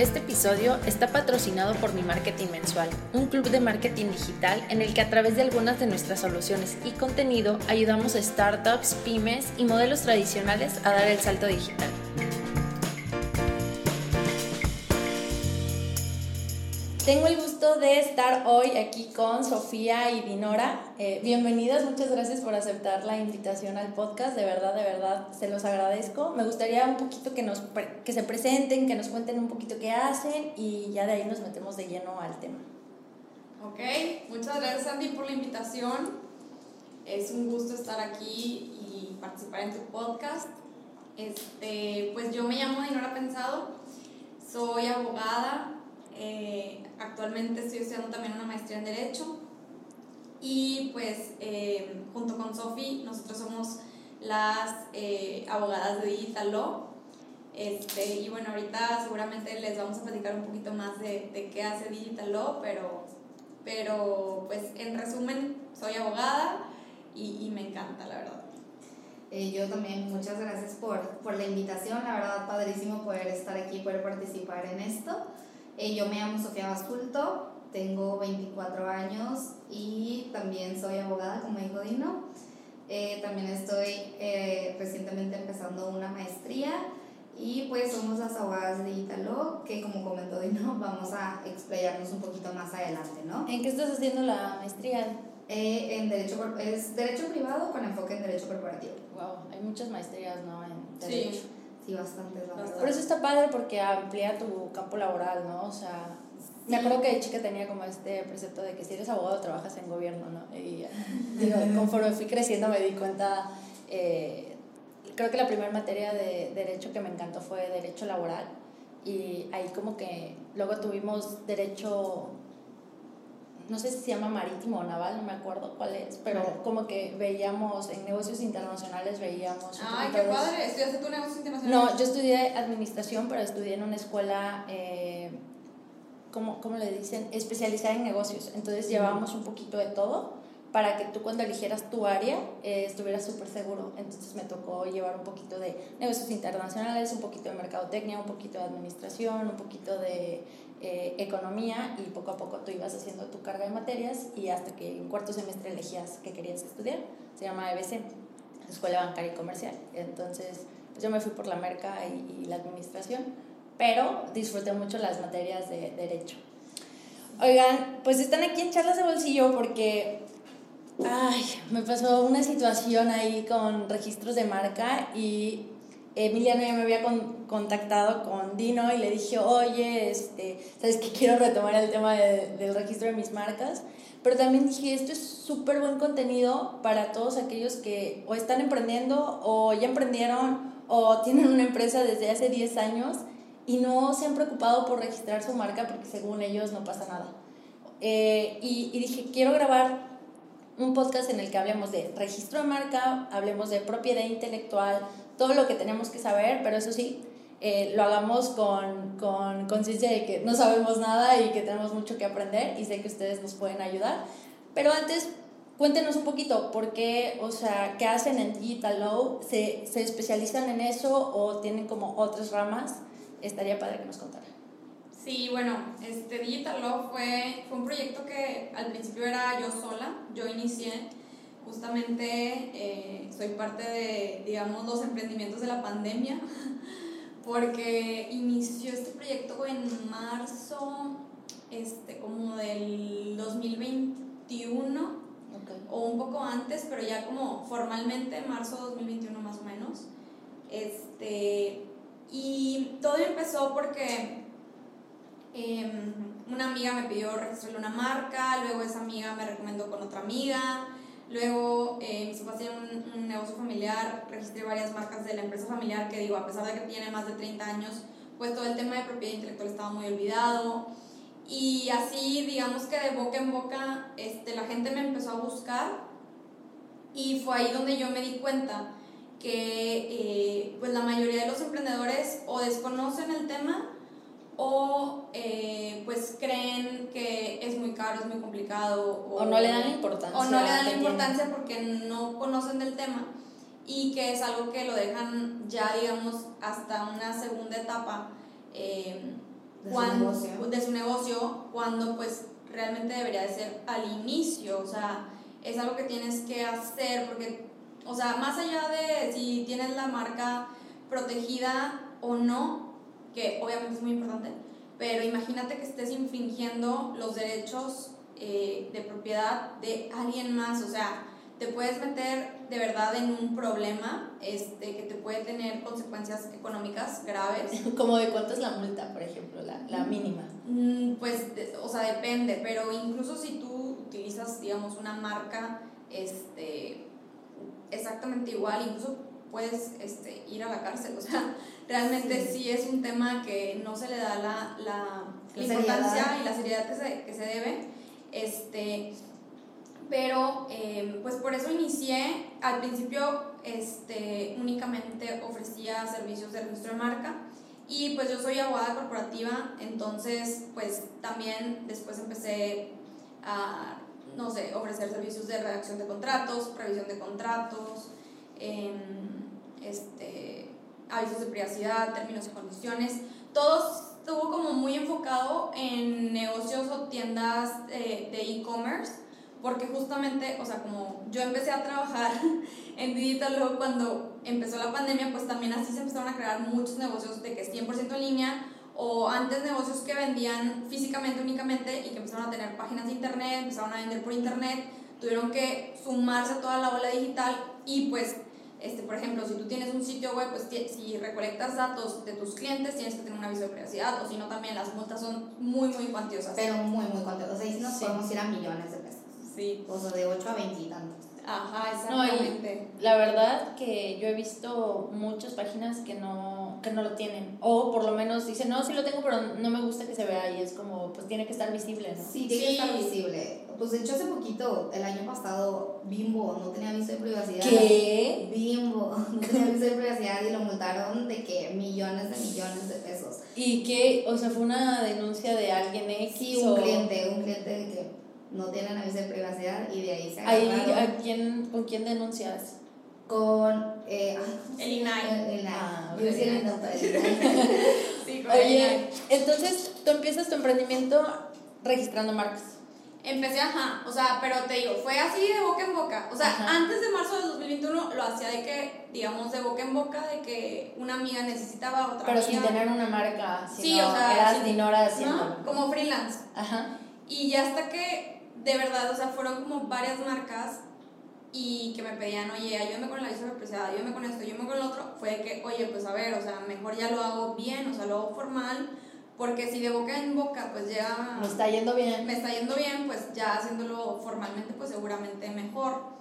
Este episodio está patrocinado por Mi Marketing Mensual, un club de marketing digital en el que a través de algunas de nuestras soluciones y contenido ayudamos a startups, pymes y modelos tradicionales a dar el salto digital. Tengo el gusto de estar hoy aquí con Sofía y Dinora. Eh, bienvenidas, muchas gracias por aceptar la invitación al podcast. De verdad, de verdad, se los agradezco. Me gustaría un poquito que, nos, que se presenten, que nos cuenten un poquito qué hacen y ya de ahí nos metemos de lleno al tema. Ok, muchas gracias Andy por la invitación. Es un gusto estar aquí y participar en tu podcast. Este, pues yo me llamo Dinora Pensado, soy abogada, eh, actualmente estoy estudiando también una maestría en Derecho y pues eh, junto con Sofi nosotros somos las eh, abogadas de Digital Law. Este, y bueno, ahorita seguramente les vamos a platicar un poquito más de, de qué hace Digital Law, pero, pero pues en resumen soy abogada y, y me encanta, la verdad. yo también, muchas gracias por, por la invitación, la verdad padrísimo poder estar aquí, poder participar en esto. Eh, yo me llamo Sofía Basculto, tengo 24 años y también soy abogada, como dijo Dino. Eh, también estoy eh, recientemente empezando una maestría y pues somos las abogadas de Italo, que como comentó Dino, vamos a explayarnos un poquito más adelante, ¿no? ¿En qué estás haciendo la maestría? en derecho, es derecho privado con enfoque en derecho corporativo. Wow, hay muchas maestrías, ¿no? En derecho. Sí. Sí, bastante, Por eso está padre porque amplía tu campo laboral, ¿no? O sea, me acuerdo que de chica tenía como este precepto de que si eres abogado trabajas en gobierno, ¿no? Y digo, conforme fui creciendo me di cuenta, eh, creo que la primera materia de derecho que me encantó fue derecho laboral y ahí como que luego tuvimos derecho no sé si se llama marítimo o naval, no me acuerdo cuál es, pero como que veíamos en negocios internacionales, veíamos... ¡Ay, qué padre! ¿Estudiaste tu negocios internacionales? No, yo estudié administración, pero estudié en una escuela, eh, ¿cómo, ¿cómo, le dicen? Especializada en negocios. Entonces llevábamos un poquito de todo para que tú cuando eligieras tu área eh, estuvieras súper seguro. Entonces me tocó llevar un poquito de negocios internacionales, un poquito de mercadotecnia, un poquito de administración, un poquito de eh, economía y poco a poco tú ibas haciendo tu carga de materias y hasta que en cuarto semestre elegías qué querías estudiar. Se llama EBC, Escuela Bancaria y Comercial. Entonces pues yo me fui por la merca y, y la administración, pero disfruté mucho las materias de derecho. Oigan, pues están aquí en charlas de bolsillo porque Ay, me pasó una situación ahí con registros de marca y Emiliano ya me había contactado con Dino y le dije, oye, este, sabes que quiero retomar el tema del registro de mis marcas, pero también dije, esto es súper buen contenido para todos aquellos que o están emprendiendo o ya emprendieron o tienen una empresa desde hace 10 años y no se han preocupado por registrar su marca porque según ellos no pasa nada. Eh, y, y dije, quiero grabar un podcast en el que hablemos de registro de marca, hablemos de propiedad intelectual, todo lo que tenemos que saber, pero eso sí, eh, lo hagamos con conciencia de que no sabemos nada y que tenemos mucho que aprender y sé que ustedes nos pueden ayudar. Pero antes, cuéntenos un poquito, ¿por qué, o sea, qué hacen en Digital Law? ¿Se, ¿Se especializan en eso o tienen como otras ramas? Estaría padre que nos contaran. Sí, bueno, este Digital Law fue, fue un proyecto que al principio era yo sola, yo inicié, justamente eh, soy parte de, digamos, los emprendimientos de la pandemia, porque inició este proyecto en marzo, este, como del 2021, o un poco antes, pero ya como formalmente marzo 2021 más o menos. Este, y todo empezó porque Em, una amiga me pidió registrarle una marca, luego esa amiga me recomendó con otra amiga, luego eh, mis papás tienen un, negocio familiar, registré varias marcas de la empresa familiar que digo, a pesar de que tiene más de 30 años, pues todo el tema de propiedad intelectual estaba muy olvidado. Y así, digamos que de boca en boca, este, la gente me empezó a buscar y fue ahí donde yo me di cuenta que eh, pues la mayoría de los emprendedores o desconocen el tema o eh, pues creen que es muy caro, es muy complicado. O, no le dan la importancia. O no le dan la importancia porque no conocen del tema y que es algo que lo dejan ya, digamos, hasta una segunda etapa. Eh, De su cuando, negocio. de su negocio, cuando pues realmente debería de ser al inicio, o sea, es algo que tienes que hacer porque, o sea, más allá de si tienes la marca protegida o no, que obviamente es muy importante, pero imagínate que estés infringiendo los derechos eh, de propiedad de alguien más, o sea, te puedes meter de verdad en un problema este, que te puede tener consecuencias económicas graves. Como de cuánto es la multa, por ejemplo, la, la mínima. Mm, Pues, de- o sea, depende, pero incluso si tú utilizas, digamos, una marca este, exactamente igual, incluso puedes este, ir a la cárcel. O sea, realmente sí, Sí. es un tema que no se le da la, la, importancia seriedad. y la seriedad que se, que se debe. Este, pero eh, pues por eso inicié, al principio este, únicamente ofrecía servicios de registro de marca y pues yo soy abogada corporativa, entonces pues también después empecé a, no sé, ofrecer servicios de redacción de contratos, revisión de contratos, em, este, avisos de privacidad, términos y condiciones, todo estuvo como muy enfocado en negocios o tiendas de e-commerce, porque justamente, o sea, como yo empecé a trabajar en Digital luego cuando empezó la pandemia, pues también así se empezaron a crear muchos negocios de que es 100% en línea, o antes negocios que vendían físicamente únicamente y que empezaron a tener páginas de internet, empezaron a vender por internet, tuvieron que sumarse a toda la ola digital y pues este, por ejemplo, si tú tienes un sitio web, pues si recolectas datos de tus clientes, tienes que tener un aviso de privacidad, o si no, también las multas son muy, muy cuantiosas. Pero muy, muy contentos. O sea, sí nos Sí. podemos ir a millones de pesos. sí. O sea, de 8 a 20 y tantos. Ajá, No, y exactamente. la verdad que yo he visto muchas páginas que no, que no lo tienen. O por lo menos dicen, no, sí lo tengo, pero no me gusta que se vea. Y es como, pues tiene que estar visible, ¿no? Sí, tiene que estar visible. Pues de hecho hace poquito, el año pasado, Bimbo no tenía aviso de privacidad. ¿Qué? Bimbo no tenía aviso de privacidad y lo multaron de que millones de millones de pesos. ¿Y qué? O sea, fue una denuncia de alguien X. Sí, un o- cliente, un cliente de que no tienen aviso de privacidad y de ahí se Ahí, ¿a quién, ¿Con quién denuncias? Con... Eh, ay, El INAI. El. Ah, Yo decía ok. el. Sí, con Oye, entonces tú empiezas tu emprendimiento registrando marcas. Empecé, ajá, o sea, pero te digo, fue así de boca en boca. O sea, Ajá. antes de marzo del 2021 lo hacía de que, digamos, de boca en boca, de que una amiga necesitaba otra Pero amiga. sin tener una marca. Sí, sino o sea, Eras sin- Dinora haciéndolo. ¿no? Como freelance. Ajá. Y ya hasta que, de verdad, o sea, fueron como varias marcas y que me pedían, oye, ayúdame con aviso de privacidad, ayúdame con esto, ayúdame con lo otro, fue que, oye, pues a ver, o sea, mejor ya lo hago bien, o sea, lo hago formal, porque si de boca en boca, pues ya Me está yendo bien. me está yendo bien, pues ya haciéndolo formalmente, pues seguramente mejor.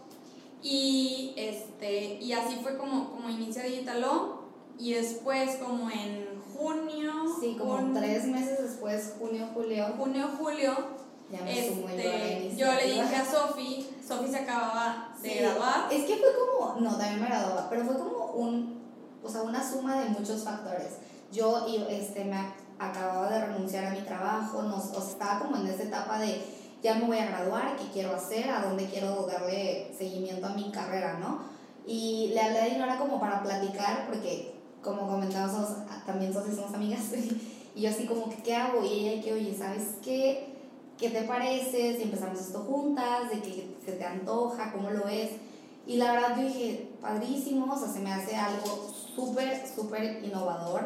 Y, este, y así fue como, como inicia Digitalo, y después como en junio, Sí, como jun- tres meses después, junio, julio, junio, julio, ya me este, yo le dije a Sofi, Sofi se acababa de Sí, graduar. Es que fue como, no, también me graduaba, pero fue como un, o sea, una suma de muchos factores. Yo y, este, me ac- acababa de renunciar a mi trabajo, nos, o sea, estaba como en esa etapa de ya me voy a graduar, qué quiero hacer, a dónde quiero darle seguimiento a mi carrera, ¿no? Y le hablé a Dinora como para platicar, porque como comentamos, también somos amigas, y yo así como, ¿qué hago? Y ella que, oye, ¿sabes qué? ¿Qué te parece si empezamos esto juntas? ¿De que se te antoja? ¿Cómo lo ves? Y la verdad yo dije, padrísimo, o sea, se me hace algo súper, súper innovador.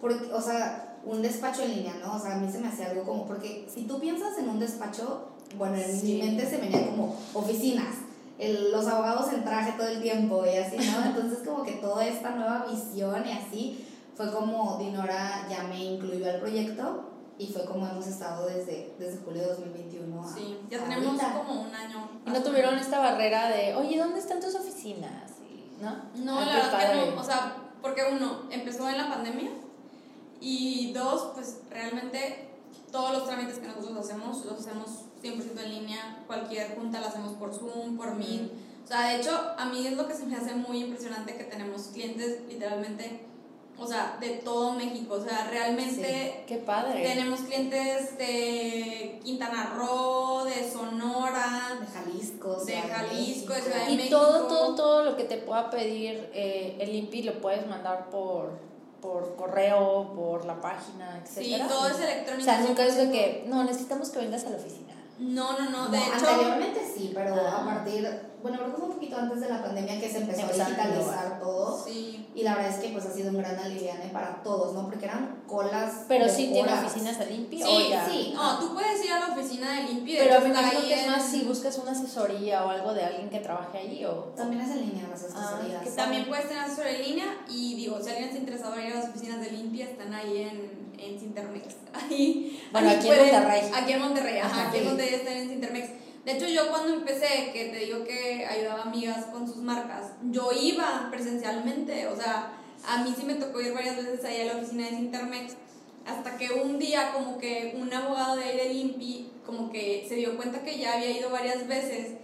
Porque, o sea, un despacho en línea, ¿no? O sea, a mí se me hace algo como, porque si tú piensas en un despacho, bueno, en Sí. mi mente se venía como oficinas, el- los abogados en traje todo el tiempo y así, ¿no? Entonces como que toda esta nueva visión y así fue como Dinora ya me incluyó al proyecto y fue como hemos estado desde, desde julio de 2021. a- Sí, ya tenemos ahorita. como un año. Y no tuvieron esta barrera de, oye, ¿dónde están tus oficinas? Y, ¿No? No, Ay, la verdad que padre. no. O sea, porque uno, empezó en la pandemia y dos, pues realmente todos los trámites que nosotros hacemos los hacemos 100% en línea. Cualquier junta la hacemos por Zoom, por Meet. O sea, de hecho, a mí es lo que se me hace muy impresionante que tenemos clientes literalmente, o sea, de todo México. O sea, realmente Qué padre. tenemos clientes de Quintana Roo, de Sonora, de Jalisco, de Jalisco, de México. Ciudad de Y México. todo, todo, todo lo que te pueda pedir eh, el INPI lo puedes mandar por, por correo, por la página, etc. Sí, todo es electrónico. O sea, nunca es de que, no, necesitamos que vengas a la oficina. No, no, no, de No, hecho. Anteriormente sí, pero Ah. a partir, bueno, creo que fue un poquito antes de la pandemia que se empezó a digitalizar todo. Sí. Y la verdad es que pues ha sido un gran aliviane para todos, ¿no? Porque eran colas. Pero sí tiene oficinas de limpio. Sí, ya. sí. No, tú puedes ir a la oficina de limpio. de Pero me imagino que es en- más si buscas una asesoría o algo de alguien que trabaje allí o... También es en línea las Ah, asesorías. ¿qué También puedes tener asesor en línea y digo, si alguien está interesado en ir a las oficinas de limpia, están ahí en, en Cintermex. Ahí, Bueno, ahí aquí en Monterrey. Aquí en Monterrey, ajá, Ajá, aquí en sí. Monterrey están en Cintermex. De hecho, yo cuando empecé, que te digo que ayudaba a amigas con sus marcas, yo iba presencialmente, o sea, a mí sí me tocó ir varias veces ahí a la oficina de Cintermex, hasta que un día como que un abogado de ahí de Limpi como que se dio cuenta que ya había ido varias veces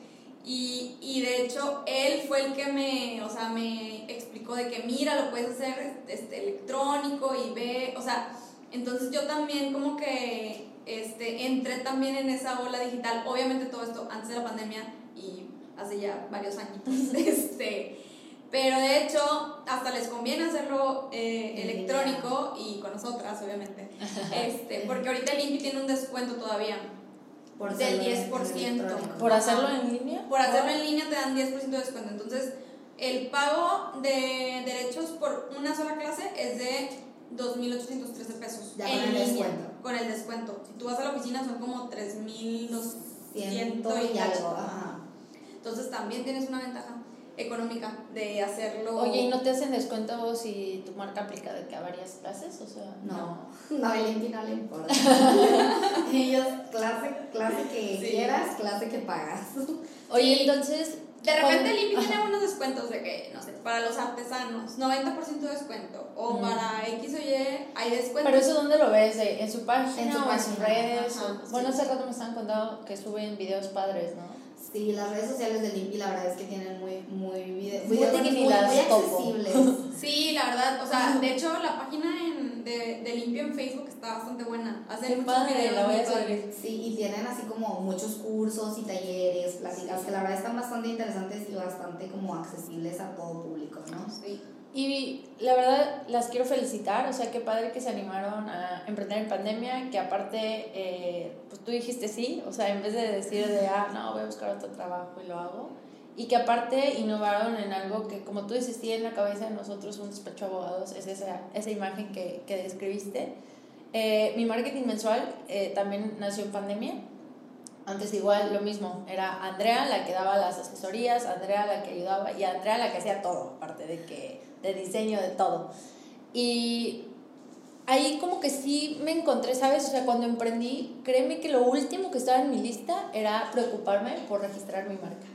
y, y de hecho él fue el que me, o sea, me explicó de que mira, lo puedes hacer este, electrónico y ve, o sea, entonces yo también como que este, entré también en esa ola digital, obviamente todo esto antes de la pandemia y hace ya varios añitos, este, pero de hecho hasta les conviene hacerlo eh, electrónico y con nosotras, obviamente, este, porque ahorita el INPI tiene un descuento todavía. Por del hacerlo en 10%. electrónico. ¿Por hacerlo en línea? Por hacerlo en línea te dan 10% de descuento. Entonces, el pago de derechos por una sola clase es de 2.813 pesos. Ya en con el línea, descuento. Con el descuento. Si tú vas a la oficina son como 3.200 Ciento y cacho. algo. Ajá. Entonces, también tienes una ventaja económica de hacerlo. Oye, ¿y no te hacen descuento si tu marca aplica de que a varias clases? O sea, No, no, a Limpi no le importa. Ellos, clase, clase que Sí. quieras, clase que pagas. Oye, Sí. entonces... De repente el Ajá. tiene unos descuentos de que, no sé, para los artesanos, 90% de descuento. O Ujú. para X o Y hay descuentos. Pero eso ¿dónde lo ves? ¿De- ¿En su página En su o en sus redes? ajá, O- bueno, sí. hace rato me estaban contando que suben videos padres, ¿no? Sí, las redes sociales de Limpi la verdad es que tienen muy, muy, vide- Muy videos muy, las muy topo. accesibles. Sí, la verdad, o sea, de hecho la página en, de, de Limpio en Facebook está bastante buena. Muchos padre, videos la voy a seguir. Sí, y tienen así como muchos cursos y talleres, pláticas que la verdad están bastante interesantes y bastante como accesibles a todo público, ¿no? Sí. Y la verdad las quiero felicitar, o sea, qué padre que se animaron a emprender en pandemia, que aparte, eh, pues tú dijiste sí, o sea, en vez de decir de, ah, no, voy a buscar otro trabajo y lo hago, y que aparte innovaron en algo que, como tú dices, sí, en la cabeza de nosotros, un despacho de abogados, es esa, esa imagen que, que describiste. Eh, mi marketing mensual eh, también nació en pandemia. Antes igual lo mismo, era Andrea la que daba las asesorías, Andrea la que ayudaba y Andrea la que hacía todo, aparte de que de diseño, de todo. Y ahí como que sí me encontré, ¿sabes? O sea, cuando emprendí, créeme que lo último que estaba en mi lista era preocuparme por registrar mi marca.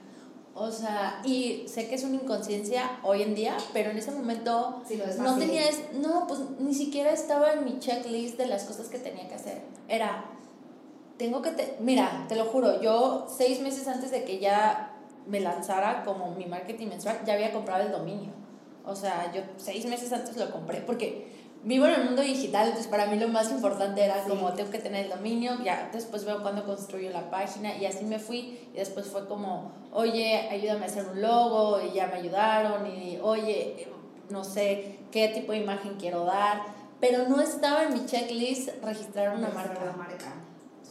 O sea, y sé que es una inconsciencia hoy en día, pero en ese momento Sí, no tenía, no, pues ni siquiera estaba en mi checklist de las cosas que tenía que hacer. Era, tengo que, te- mira, te lo juro, yo seis meses antes de que ya me lanzara como mi marketing mensual, ya había comprado el dominio. O sea, yo seis meses antes lo compré porque vivo en el mundo digital, entonces para mí lo más importante era Sí. como tengo que tener el dominio, ya después veo cuándo construyo la página y así me fui y después fue como, oye, ayúdame a hacer un logo y ya me ayudaron y oye, eh, no sé qué tipo de imagen quiero dar, pero no estaba en mi checklist registrar una marca. marca.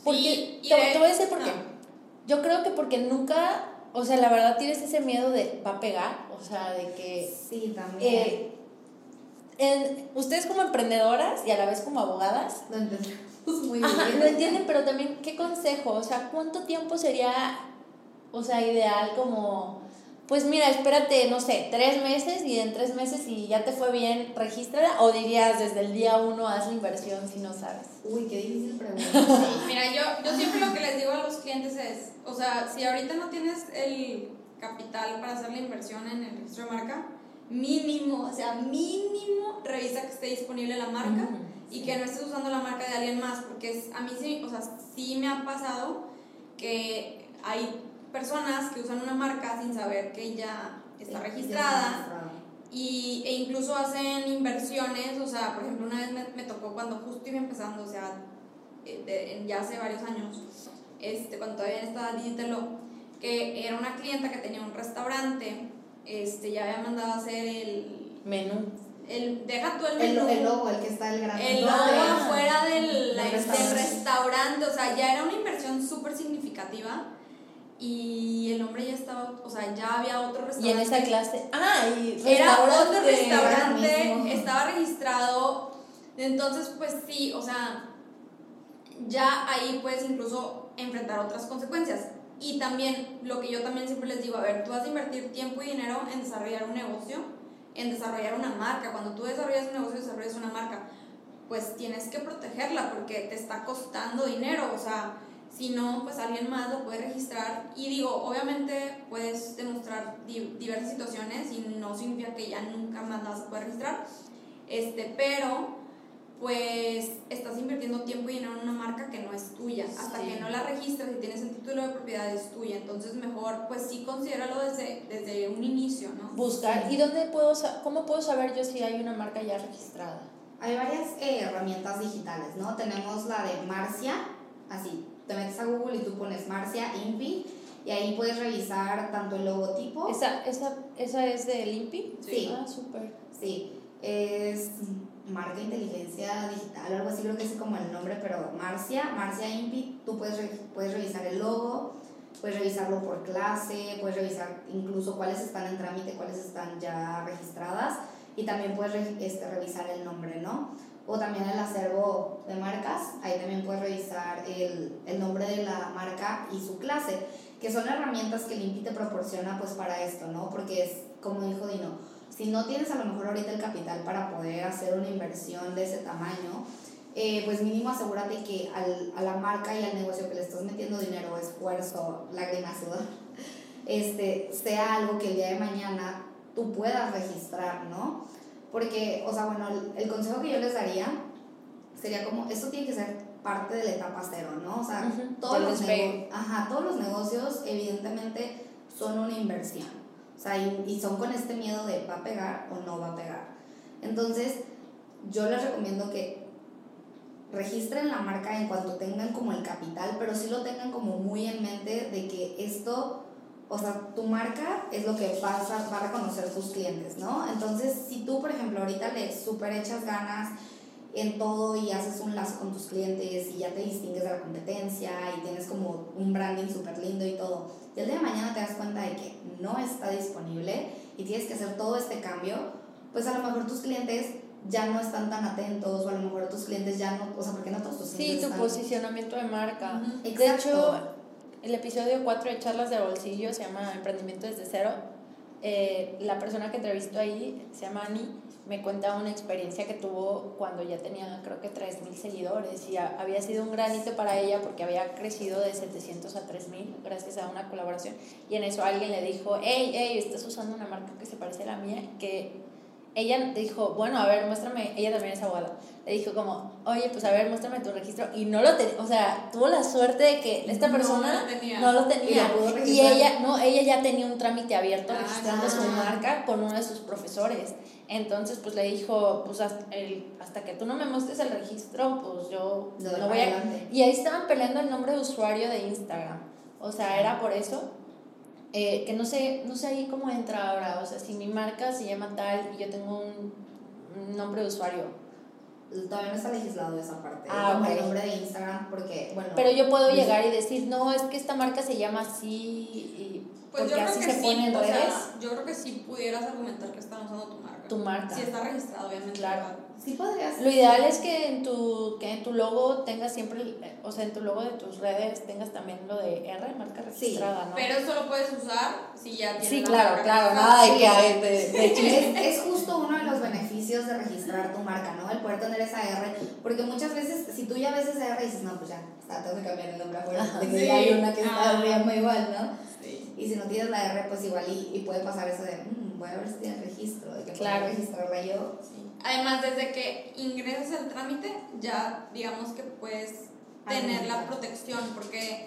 Porque, Sí, te, te voy a decir por qué. no. Yo creo que porque nunca, o sea, la verdad tienes ese miedo de va a pegar, o sea, de que Sí, también. eh, en- ustedes como emprendedoras y a la vez como abogadas, lo entendemos muy ajá, bien. lo entienden, pero también qué consejo, o sea, cuánto tiempo sería, o sea, ideal como, pues mira, espérate, no sé, tres meses y en tres meses y ya te fue bien, regístrala, o dirías desde el día uno haz la inversión si no sabes. Uy, qué difícil pregunta. Sí, mira, yo, yo siempre lo que les digo a los clientes es, o sea, si ahorita no tienes el capital para hacer la inversión en el registro de marca, mínimo, o sea, mínimo revisa que esté disponible la marca y que no estés usando la marca de alguien más, porque es, a mí sí, o sea, sí me ha pasado que hay personas que usan una marca sin saber que ya está registrada y, e incluso hacen inversiones, o sea, por ejemplo, una vez me, me tocó cuando justo iba empezando, o sea, eh, de- ya hace varios años, este, cuando todavía estaba Digitalo, que era una clienta que tenía un restaurante, este, ya había mandado a hacer el, Menú. el, deja tú el El, menú. el logo, el que está el gran El logo Ah. afuera del, Del del restaurante. restaurante, o sea, ya era una inversión súper significativa y el hombre ya estaba, o sea, ya había otro Y restaurante. en esa clase. Ah, y Era otro restaurante. restaurante, estaba registrado, entonces pues sí, o sea, ya ahí puedes incluso enfrentar otras consecuencias. Y también, lo que yo también siempre les digo, a ver, tú vas a invertir tiempo y dinero en desarrollar un negocio, en desarrollar una marca. Cuando tú desarrollas un negocio, desarrollas una marca, pues tienes que protegerla porque te está costando dinero, o sea, si no, pues alguien más lo puede registrar. Y digo, obviamente puedes demostrar di- diversas situaciones y no significa que ya nunca más la vas a poder registrar, este, pero pues estás invirtiendo tiempo y dinero en una marca que no es tuya. Hasta Sí. que no la registras y tienes el título de propiedad es tuya. Entonces mejor, pues sí, considéralo desde, desde un inicio, ¿no? Buscar. ¿Y dónde puedo cómo puedo saber yo si hay una marca ya registrada? Hay varias eh, herramientas digitales, ¿no? Tenemos la de Marcia, así, te metes a Google y tú pones Marcia Impi y ahí puedes revisar tanto el logotipo. ¿Esa, esa, esa es de Limpi? Sí. Ah, súper. Sí, es marca inteligencia digital, algo así creo que es como el nombre, pero Marcia, Marcia Impi, tú puedes, re- puedes revisar el logo, puedes revisarlo por clase, puedes revisar incluso cuáles están en trámite, cuáles están ya registradas y también puedes re- este, revisar el nombre, ¿no? O también el acervo de marcas, ahí también puedes revisar el, el nombre de la marca y su clase, que son herramientas que el INPI te proporciona pues para esto, ¿no? Porque es, como dijo Dino, si no tienes a lo mejor ahorita el capital para poder hacer una inversión de ese tamaño, eh, pues mínimo asegúrate que al, a la marca y al negocio que le estás metiendo dinero, esfuerzo, lágrimas, sudor, este, sea algo que el día de mañana tú puedas registrar, ¿no? Porque, o sea, bueno, el, el consejo que yo les daría sería como, esto tiene que ser parte de la etapa cero, ¿no? O sea, Ujú, todos, del los ajá, todos los negocios evidentemente son una inversión. O sea, y, son con este miedo de va a pegar o no va a pegar. Entonces, yo les recomiendo que registren la marca en cuanto tengan como el capital, pero sí lo tengan como muy en mente de que esto, o sea, tu marca es lo que vas a, va a reconocer tus clientes, ¿no? Entonces, si tú, por ejemplo, ahorita le super echas ganas en todo y haces un lazo con tus clientes y ya te distingues de la competencia y tienes como un branding súper lindo y todo, y el día de mañana te das cuenta de que no está disponible y tienes que hacer todo este cambio, pues a lo mejor tus clientes ya no están tan atentos o a lo mejor tus clientes ya no, o sea, porque no todos tus Sí, clientes tu están- posicionamiento de marca. Ujú. De Exacto. hecho, el episodio 4 de Charlas de Bolsillo se llama Emprendimiento desde cero. Eh, la persona que entrevistó ahí se llama Ani. Me cuenta una experiencia que tuvo cuando ya tenía creo que 3.000 seguidores y a- había sido un granito para ella porque había crecido de 700 a 3.000 gracias a una colaboración. Y en eso alguien le dijo, hey, hey, estás usando una marca que se parece a la mía, que ella dijo, bueno, a ver, muéstrame, ella también es abogada, le dijo como, oye, pues a ver, muéstrame tu registro, y no lo tenía, o sea, tuvo la suerte de que esta No persona lo tenía. no lo tenía, y, ella, no, ella ya tenía un trámite abierto Ah, registrando su marca con uno de sus profesores, entonces pues le dijo, pues hasta, el, hasta que tú no me muestres el registro, pues yo de no voy a... adelante. Y ahí estaban peleando el nombre de usuario de Instagram, o sea, era por eso. Eh, que no sé, no sé ahí cómo entra ahora, o sea, si mi marca se llama tal y yo tengo un, un nombre de usuario, Todavía no está legislado esa parte, Ah, como el nombre de Instagram, porque, bueno... pero yo puedo pues- llegar y decir, no, es que esta marca se llama así, y Pues porque yo creo así que se sí, pone en o redes, sea, yo creo que sí pudieras argumentar que están usando tu marca. Tu marca. Si está registrado, obviamente. Claro. Sí podrías... Lo ideal es que en tu, que en tu logo tengas siempre, o sea, en tu logo de tus redes tengas también lo de R, marca registrada, ¿no? Pero eso lo puedes usar si ya tienes sí, la claro, marca claro, nada de Sí. que hay de, de. Es, es justo uno de los beneficios de registrar tu marca, ¿no? El poder tener esa R, porque muchas veces, si tú ya ves esa R, dices, no, pues ya, está, tengo que cambiar el nombre afuera, Ajá. de que Sí. ya hay una que está Ah. llama igual, ¿no? Y si no tienes la R, pues igual y, y puede pasar eso de, "Mm, voy a ver si tiene registro, de que Claro. puedo registrarla yo. Sí. Además, desde que ingresas al trámite, ya digamos que puedes tener la protección, porque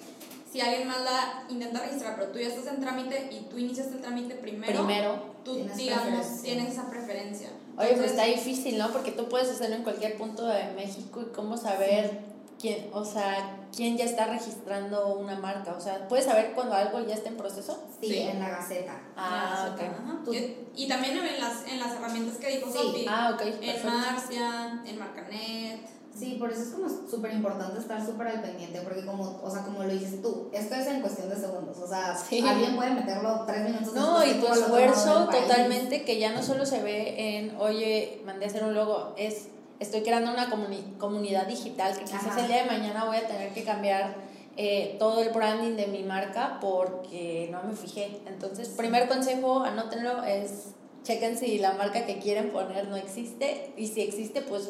si alguien más la intenta registrar, pero tú ya estás en trámite y tú iniciaste el trámite primero, Primero. tú, Tienes digamos, tienes esa preferencia. Oye, pues está difícil, ¿no? Porque tú puedes hacerlo en cualquier punto de México y cómo saber quién, o sea, quién ya está registrando una marca? O sea, ¿puedes saber cuando algo ya está en proceso? Sí, en la Gaceta. Ah, ok. Y, también en las, en las herramientas que dijo sí. Ah, ok. En Marcia, en Marcanet. Sí, por eso es como súper importante estar súper al pendiente, porque como, o sea, como lo dices tú, esto es en cuestión de segundos, o sea, alguien puede meterlo tres minutos No, y tu esfuerzo totalmente que ya no solo se ve en, oye, mandé a hacer un logo, es, estoy creando una comunidad digital que quizás el día de mañana voy a tener que cambiar eh, todo el branding de mi marca porque no me fijé. Entonces, primer consejo, anótenlo, es chequen si la marca que quieren poner no existe y si existe, pues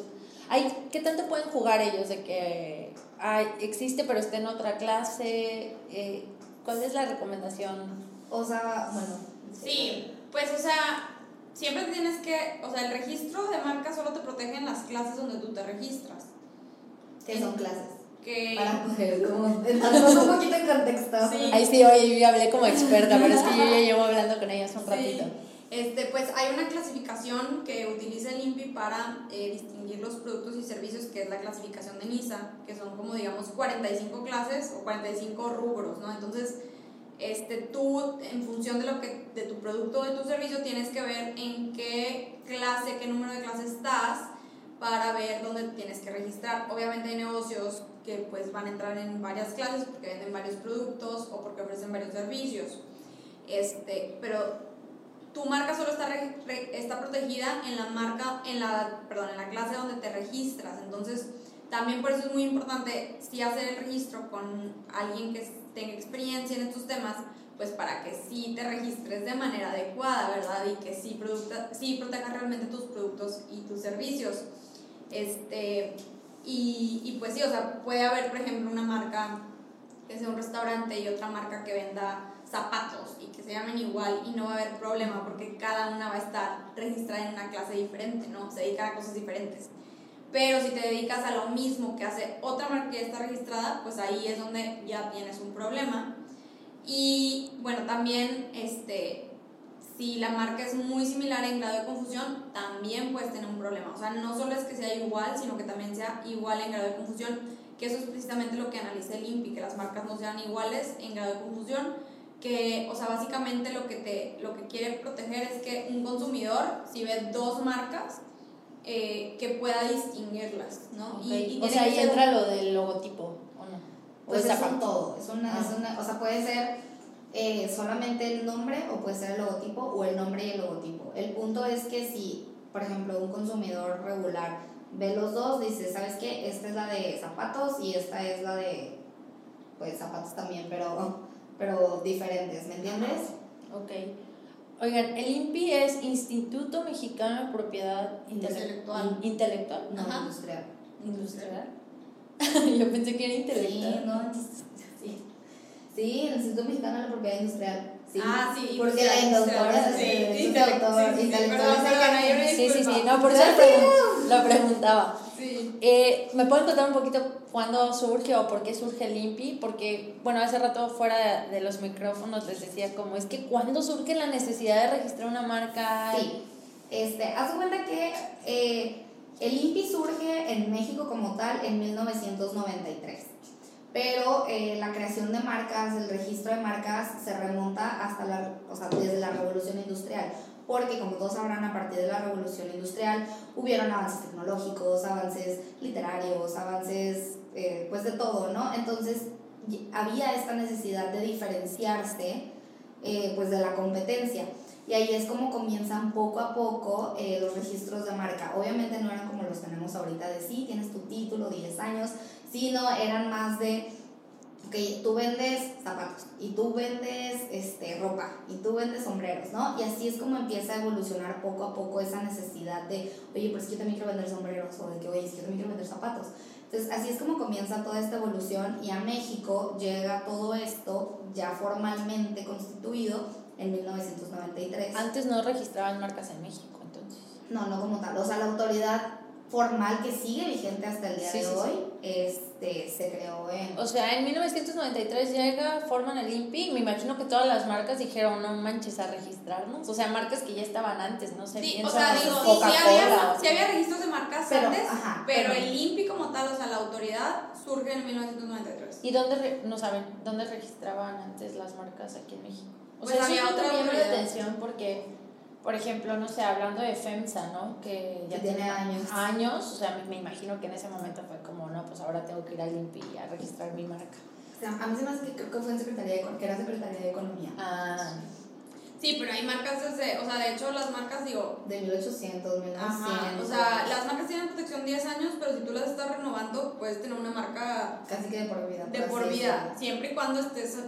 ¿Qué tanto pueden jugar ellos de que existe pero está en otra clase? Eh, ¿Cuál es la recomendación? O sea, bueno. Sí, pues o sea, siempre tienes que, o sea, el registro de marca solo te protege en las clases donde tú te registras. ¿Qué son clases? Que... Para poder como un poquito en contexto. Sí. Ahí sí, oye, yo hablé como experta, pero es que yo ya llevo hablando con ellas un ratito. Este, pues hay una clasificación que utiliza el INPI para eh, distinguir los productos y servicios, que es la clasificación de NISA, que son como digamos 45 clases o 45 rubros, ¿no? Entonces, este, tú en función de, lo que, de tu producto o de tu servicio tienes que ver en qué clase, qué número de clase estás para ver dónde tienes que registrar. Obviamente hay negocios que pues van a entrar en varias clases porque venden varios productos o porque ofrecen varios servicios. Este, pero tu marca solo está, está protegida en la marca, en la, perdón, en la clase donde te registras. Entonces, también por eso es muy importante si hacer el registro con alguien que tenga experiencia en estos temas, pues para que sí te registres de manera adecuada, ¿verdad? Y que sí, producta, sí protejas realmente tus productos y tus servicios. Este, y, y pues sí, o sea, puede haber, por ejemplo, una marca que sea un restaurante y otra marca que venda zapatos y que se llamen igual y no va a haber problema porque cada una va a estar registrada en una clase diferente, ¿no? Se dedica a cosas diferentes. Pero si te dedicas a lo mismo que hace otra marca que está registrada, pues ahí es donde ya tienes un problema. Y bueno, también este, si la marca es muy similar en grado de confusión, también puedes tener un problema. O sea, no solo es que sea igual, sino que también sea igual en grado de confusión, que eso es precisamente lo que analiza el INPI, que las marcas no sean iguales en grado de confusión que, o sea, básicamente lo que, te, lo que quiere proteger es que un consumidor, si ve dos marcas, eh, que pueda distinguirlas, ¿no? Y, o sea, ahí entra lo del logotipo, ¿o no? pues es un todo, es una, es ah. una, o sea, puede ser eh, solamente el nombre o puede ser el logotipo o el nombre y el logotipo. El punto es que si, por ejemplo, un consumidor regular ve los dos, dice, ¿sabes qué? Esta es la de zapatos y esta es la de, pues, zapatos también, pero pero diferentes, ¿me entiendes? Ok. Oigan, el INPI es Instituto Mexicano de Propiedad Intelectual. ¿Intelectual? No, industrial. ¿Industrial? Yo pensé que era intelectual. Sí, no, sí. Sí, el Instituto Mexicano de la Propiedad Industrial. Sí. Ah, sí. Porque la doctora sí, sí, intelectual. Sí, sí, sí, sí, no, por eso lo preguntaba. Eh, ¿Me pueden contar un poquito cuándo surge o por qué surge el INPI? Porque, bueno, hace rato fuera de, los micrófonos les decía como, es que ¿cuándo surge la necesidad de registrar una marca? Sí, este, haz cuenta que eh, el INPI surge en México como tal en 1993. Pero eh, la creación de marcas, el registro de marcas se remonta hasta la, o sea, desde la revolución industrial porque como todos sabrán, a partir de la revolución industrial hubieron avances tecnológicos, avances literarios, avances eh, pues de todo, ¿no? Entonces había esta necesidad de diferenciarse eh, pues de la competencia. Y ahí es como comienzan poco a poco eh, los registros de marca. Obviamente no eran como los tenemos ahorita de sí, tienes tu título, 10 años, sino eran más de ok, tú vendes zapatos y tú vendes este, ropa y tú vendes sombreros, ¿no? Y así es como empieza a evolucionar poco a poco esa necesidad de, oye, pues yo también quiero vender sombreros o de que, oye, yo también quiero vender zapatos. Entonces, así es como comienza toda esta evolución y a México llega todo esto ya formalmente constituido en 1993. Antes no registraban marcas en México, entonces. No, no como tal. O sea, la autoridad formal que sigue vigente hasta el día de hoy, este, se creó en... O sea, en 1993 llega, forman el INPI, me imagino que todas las marcas dijeron, no manches a registrarnos, o sea, marcas que ya estaban antes, no sé, sí, o sea, digo, si había, si había registros de marcas Pero, antes, ajá, pero, pero- el INPI como tal, o sea, la autoridad, surge en 1993. ¿Y dónde, re- no saben, dónde registraban antes las marcas aquí en México? O Pues sea, había otra me llama la atención porque, por ejemplo, no sé, hablando de FEMSA, ¿no? Que ya Que tiene años. Años, o sea, me, me imagino que en ese momento fue como, no, pues ahora tengo que ir al INPI a registrar mi marca. O sea, a mí se me hace que creo que fue en Secretaría de, que era Secretaría de Economía. Ah, Sí, pero hay marcas desde, o sea, de hecho las marcas, digo, De 1800, 1900. ajá, o sea, las marcas tienen protección 10 años, pero si tú las estás renovando, puedes tener una marca Casi que de por vida. de por vida, siempre y cuando estés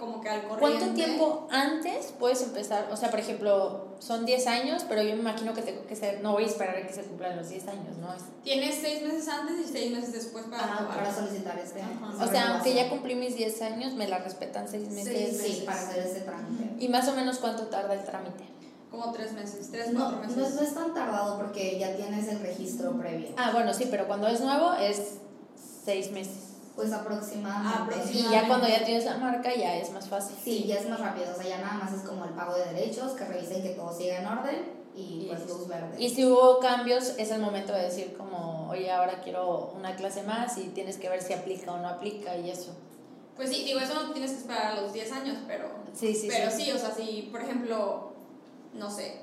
como que al corriente. ¿Cuánto tiempo antes puedes empezar? O sea, por ejemplo, son 10 años, pero yo me imagino que tengo que ser, no voy a esperar a que se cumplan los 10 años, ¿no? Es- Tienes 6 meses antes y 6 meses después para renovar. para solicitar este. Ajá. O sea, aunque ya cumplí mis 10 años, me la respetan 6 meses. Seis Sí, meses. para hacer ese trámite. ¿Y más o menos cuánto tarda el trámite? Como 3 meses, 3, No, 4 no, meses. es, no es tan tardado porque ya tienes el registro previo. Ah, bueno, sí, pero cuando es nuevo es 6 meses. Pues aproximadamente. Y Aproximadamente. ya cuando ya tienes la marca ya es más fácil. Sí, ya es más rápido. O sea, ya nada más es como el pago de derechos, que revisen que todo siga en orden y Y pues luz verde. Y si hubo cambios, es el momento de decir como, oye, ahora quiero una clase más y tienes que ver si aplica o no aplica y eso. Pues sí, digo, eso no tienes que esperar a los 10 años, pero Sí, sí, pero sí. sí, o sea, si por ejemplo, no sé,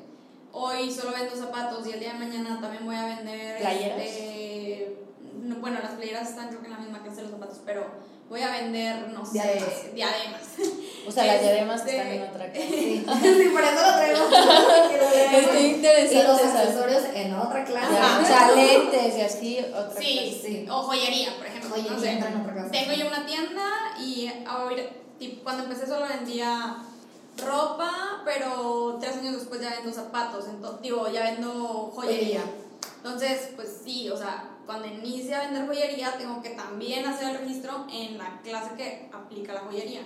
hoy solo vendo zapatos y el día de mañana también voy a vender ¿Playeras? este, no, bueno, las playeras están creo que en la misma de los zapatos, pero voy a vender, no sé, Diademas. O sea, las Este- diademas están en otra clase. Sí, sí, por eso lo traigo. Está y interesante. los o sea, accesorios en otra clase. o sea, lentes y así, otra Sí, clase. Sí. o joyería, por ejemplo. Oye, no y sé. entra en otra clase. Tengo yo una tienda y ahora, tipo, cuando empecé solo vendía ropa, pero tres años después ya vendo zapatos, ento- digo, ya vendo joyería. Joyería. Entonces, pues sí, o sea, cuando inicie a vender joyería tengo que también hacer el registro en la clase que aplica la joyería.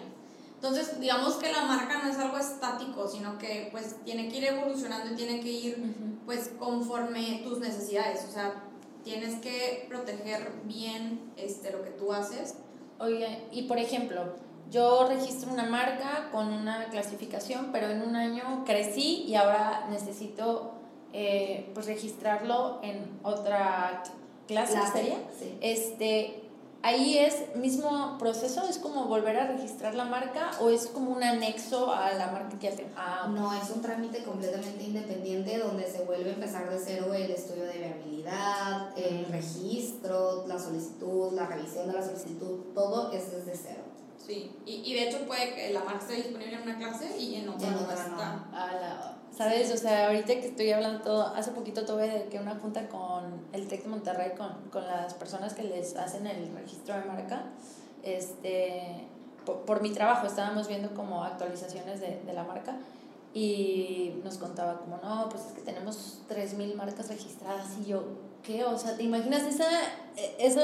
Entonces, digamos que la marca no es algo estático, sino que pues tiene que ir evolucionando y tiene que ir Ujú. pues conforme tus necesidades, o sea, tienes que proteger bien este, lo que tú haces. Oye, y por ejemplo, yo registro una marca con una clasificación, pero en un año crecí y ahora necesito eh, pues registrarlo en otra clase, Clase, ¿sería? sí. Este, ahí es mismo proceso, es como volver a registrar la marca o es como un anexo a la marca que ya tengo. Ah, No, es un trámite completamente independiente donde se vuelve a empezar de cero el estudio de viabilidad, el registro, la solicitud, la revisión de la solicitud, todo es desde cero. Sí, y, y de hecho puede que la marca esté disponible en una clase y en otra En no otra no. está. a la- ¿Sabes? O sea, ahorita que estoy hablando todo, hace poquito tuve que una junta con el TEC de Monterrey, con, con las personas que les hacen el registro de marca, este, por, por mi trabajo estábamos viendo como actualizaciones de, de la marca y nos contaba como, no, pues es que tenemos 3.000 marcas registradas y yo, ¿qué? O sea, ¿te imaginas esa, eh, eso,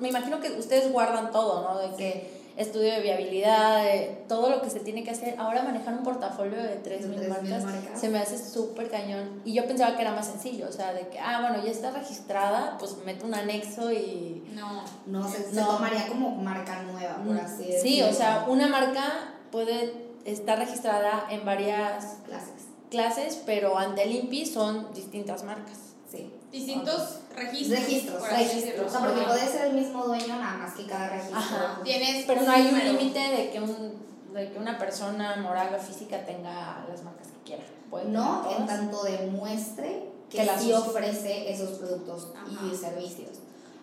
me imagino que ustedes guardan todo, ¿no? De que estudio de viabilidad, de todo lo que se tiene que hacer. Ahora manejar un portafolio de 3.000 De 3,000 marcas, marcas. se me hace súper cañón. Y yo pensaba que era más sencillo, o sea, de que, ah, bueno, ya está registrada, pues meto un anexo y... No. No, se, se No. tomaría como marca nueva, por así decirlo. Sí, o sea, una marca puede estar registrada en varias Clases, clases, pero ante el INPI son distintas marcas. sí. Distintos registros. Registros, registros. O sea, porque puede ser el mismo dueño, nada más que cada registro. Ajá. Tienes Pero no hay un límite de que un de que una persona moral o física tenga las marcas que quiera. Puede No, en tanto demuestre que, Que sí ofrece esos productos y servicios.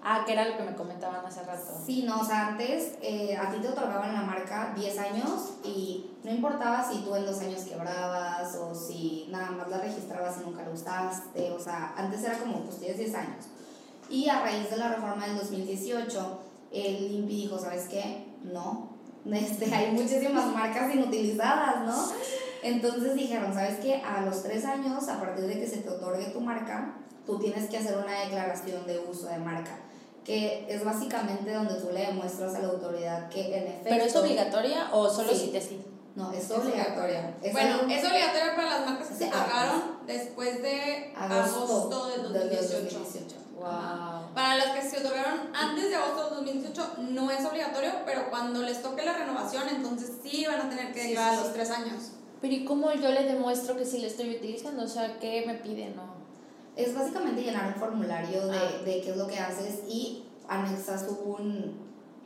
Ah, que era lo que me comentaban hace rato. Sí, no, o sea, antes eh, a ti te otorgaban la marca 10 años y no importaba si tú en dos años quebrabas o si nada más la registrabas y nunca la usaste, o sea, antes era como, pues tienes 10 años. Y a raíz de la reforma del 2018, el INPI dijo, ¿sabes qué? No, este, hay muchísimas marcas inutilizadas, ¿no? Entonces dijeron, ¿sabes qué? A los 3 años, a partir de que se te otorgue tu marca, tú tienes que hacer una declaración de uso de marca que es básicamente donde tú le demuestras a la autoridad que en efecto... ¿Pero es obligatoria o solo Sí. si te sí? No, es obligatoria. Es bueno, algo- es obligatorio para las marcas que se ah, pagaron después de agosto, del 2018. Wow. Para las que se otorgaron antes de agosto del 2018 no es obligatorio, pero cuando les toque la renovación, entonces sí van a tener que Sí, declarar sí, los sí. tres años. Pero ¿y cómo yo le demuestro que sí le estoy utilizando? O sea, ¿qué me piden? No. Es básicamente llenar un formulario de, Ah. de qué es lo que haces y anexas un,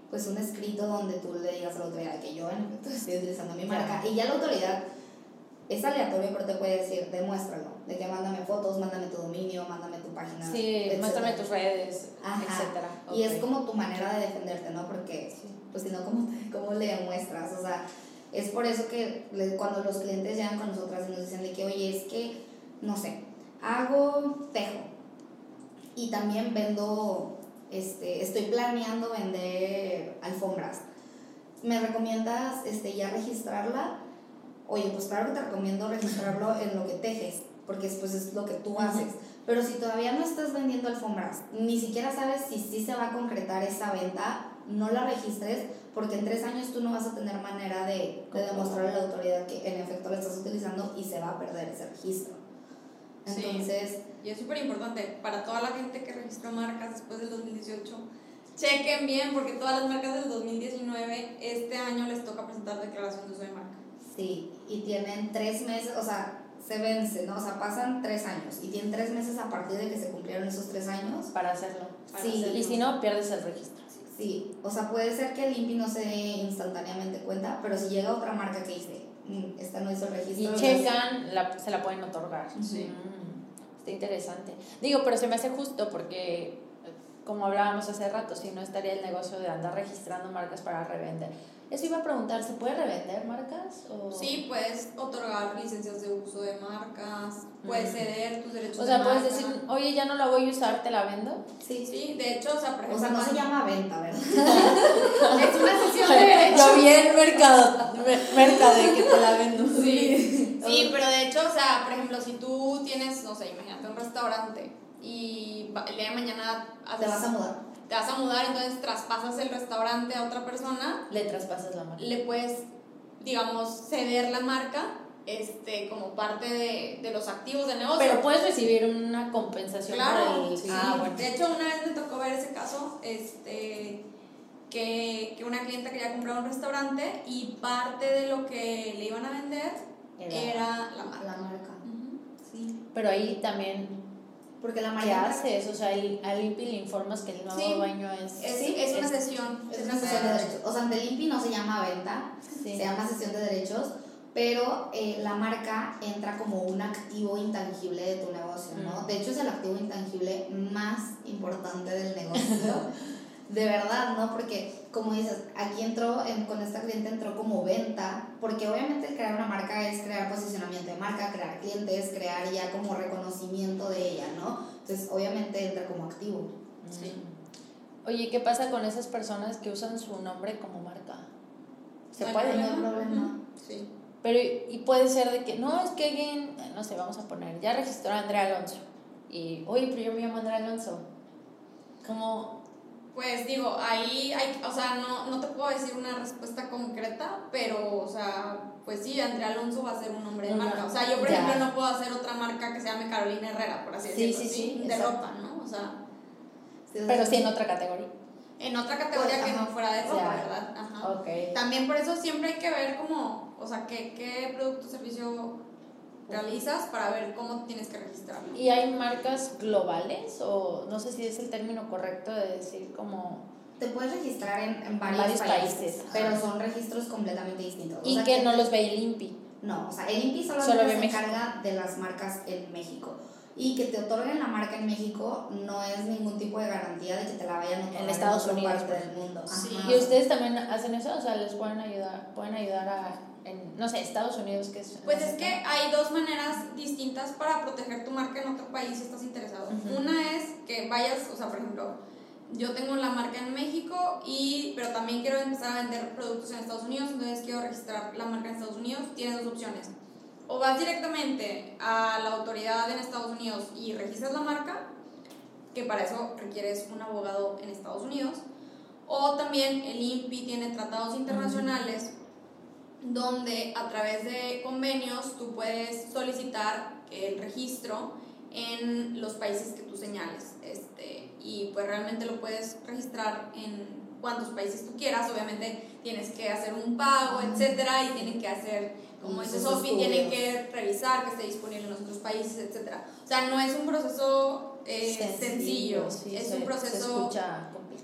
pues un escrito donde tú le digas a la autoridad que yo en efecto estoy utilizando mi marca. Y ya la autoridad es aleatorio, pero te puede decir, demuéstralo. De que mándame fotos, mándame tu dominio, mándame tu página. Sí, etcétera. muéstrame tus redes, Ajá. etcétera. Y es como tu manera de defenderte, ¿no? Porque, pues si no, ¿cómo, ¿cómo le demuestras? O sea, es por eso que cuando los clientes llegan con nosotras y nos dicen de que, oye, es que, no sé, hago tejo y también vendo, este, estoy planeando vender alfombras. ¿Me recomiendas este, ya registrarla? Oye, pues claro que te recomiendo registrarlo en lo que tejes, porque después es lo que tú haces. Pero si todavía no estás vendiendo alfombras, ni siquiera sabes si sí se va a concretar esa venta, no la registres, porque en tres años tú no vas a tener manera de, de demostrar a la autoridad que en efecto la estás utilizando y se va a perder ese registro. Sí. Entonces, Y es súper importante para toda la gente que registró marcas después del 2018. Chequen bien porque todas las marcas del 2019 este año les toca presentar declaración de uso de marca. Sí, y tienen tres meses, o sea, se vence, ¿no? O sea, pasan tres años y tienen tres meses a partir de que se cumplieron esos tres años. Para hacerlo. Para Sí. hacerlo. Y si no, pierdes el registro. Sí, o sea, puede ser que el INPI no se dé instantáneamente cuenta, pero si llega otra marca que dice, "Mm, esta no hizo registro. Y checan, la, se la pueden otorgar. Sí. Mm, está interesante. Digo, pero se me hace justo porque, eh, como hablábamos hace rato, si no estaría el negocio de andar registrando marcas para revender. Eso iba a preguntar, ¿se puede revender marcas? O... Sí, puedes otorgar licencias de uso de marcas, puedes Mm. ceder tus derechos O sea, de puedes marca. decir, oye, ya no la voy a usar, te la vendo. Sí, Sí, de hecho, o sea, por O ejemplo, sea, no se llama venta, ¿verdad? es una sesión de derechos. Yo vi el mercado, mer- mercade que te la vendo. Sí, sí, pero de hecho, o sea, por ejemplo, si tú tienes, no sé, imagínate un restaurante y el día de mañana Te haces- vas a mudar. Te vas a mudar, entonces traspasas el restaurante a otra persona, Le traspasas la marca. le puedes, digamos, ceder la marca este, como parte de, de los activos del negocio. Pero puedes recibir una compensación Claro, el... sí. Ah, bueno. De hecho, una vez me tocó ver ese caso, este, que, que una clienta quería comprar un restaurante y parte de lo que le iban a vender Era- era la marca. La marca. Sí. Pero ahí también, Porque la ¿qué marca. haces? O sea, al INPI le informas que el nuevo Sí. dueño es... Es, Sí, es una es- sesión. Es una sesión de derechos. O sea, ante el INPI no se llama venta, Sí. se llama sesión de derechos, pero eh, la marca entra como un activo intangible de tu negocio, ¿no? Mm. De hecho, es el activo intangible más importante del negocio. de verdad, ¿no? Porque, como dices, aquí entró, en- con esta cliente entró como venta, porque obviamente el crear una marca es crear posicionamiento de marca, crear clientes, crear ya como reconocimiento de ella, ¿no? Entonces, obviamente entra como activo. Sí. Oye, ¿qué pasa con esas personas que usan su nombre como marca? ¿Se No puede? No hay problema. problema. Sí. Pero, y puede ser de que, no, es que alguien, no sé, vamos a poner, ya registró a Andrea Alonso. Y, oye, pero yo me llamo Andrea Alonso. Como, Pues digo, ahí hay, o sea, no, no te puedo decir una respuesta concreta, pero, o sea, pues sí, Andrea Alonso va a ser un nombre de marca. O sea, yo, por ya. ejemplo, no puedo hacer otra marca que se llame Carolina Herrera, por así Sí, decirlo. sí, sí, De exacto. ropa, ¿no? O sea, Sí, pero sí en otra categoría. en otra categoría Pues, que ajá. no fuera de ropa, Ya. ¿verdad? Ajá. Ok. También por eso siempre hay que ver como, o sea, qué, qué producto o servicio realizas para ver cómo tienes que registrarlo. ¿Y hay marcas globales? O no sé si es el término correcto de decir como... Te puedes registrar en, en varios, Varios países, países, pero son registros completamente distintos. O Y sea, que no los ve el INPI. No, o sea, el INPI Solo solamente ve se México. encarga de las marcas en México. Y que te otorguen la marca en México no es ningún tipo de garantía de que te la vayan a otorgar En Estados otra Unidos, parte por del mundo. Sí. ¿Y ustedes también hacen eso? O sea, ¿les pueden ayudar, pueden ayudar a, en, no sé, Estados Unidos que es... Pues es que hay dos maneras distintas para proteger tu marca en otro país si estás interesado. Ujú. Una es que vayas, o sea, por ejemplo, yo tengo la marca en México y pero también quiero empezar a vender productos en Estados Unidos, entonces quiero registrar la marca en Estados Unidos. Tienes dos opciones. O vas directamente a la autoridad en Estados Unidos y registras la marca, que para eso requieres un abogado en Estados Unidos. O también el INPI tiene tratados internacionales donde a través de convenios tú puedes solicitar el registro en los países que tú señales. Este, y pues realmente lo puedes registrar en cuantos países tú quieras. Obviamente tienes que hacer un pago, etcétera, y tienen que hacer como dice Sofi, tienen que revisar que esté disponible en los otros países, etc. O sea, no es un proceso eh, sencillo, sí, es se- un proceso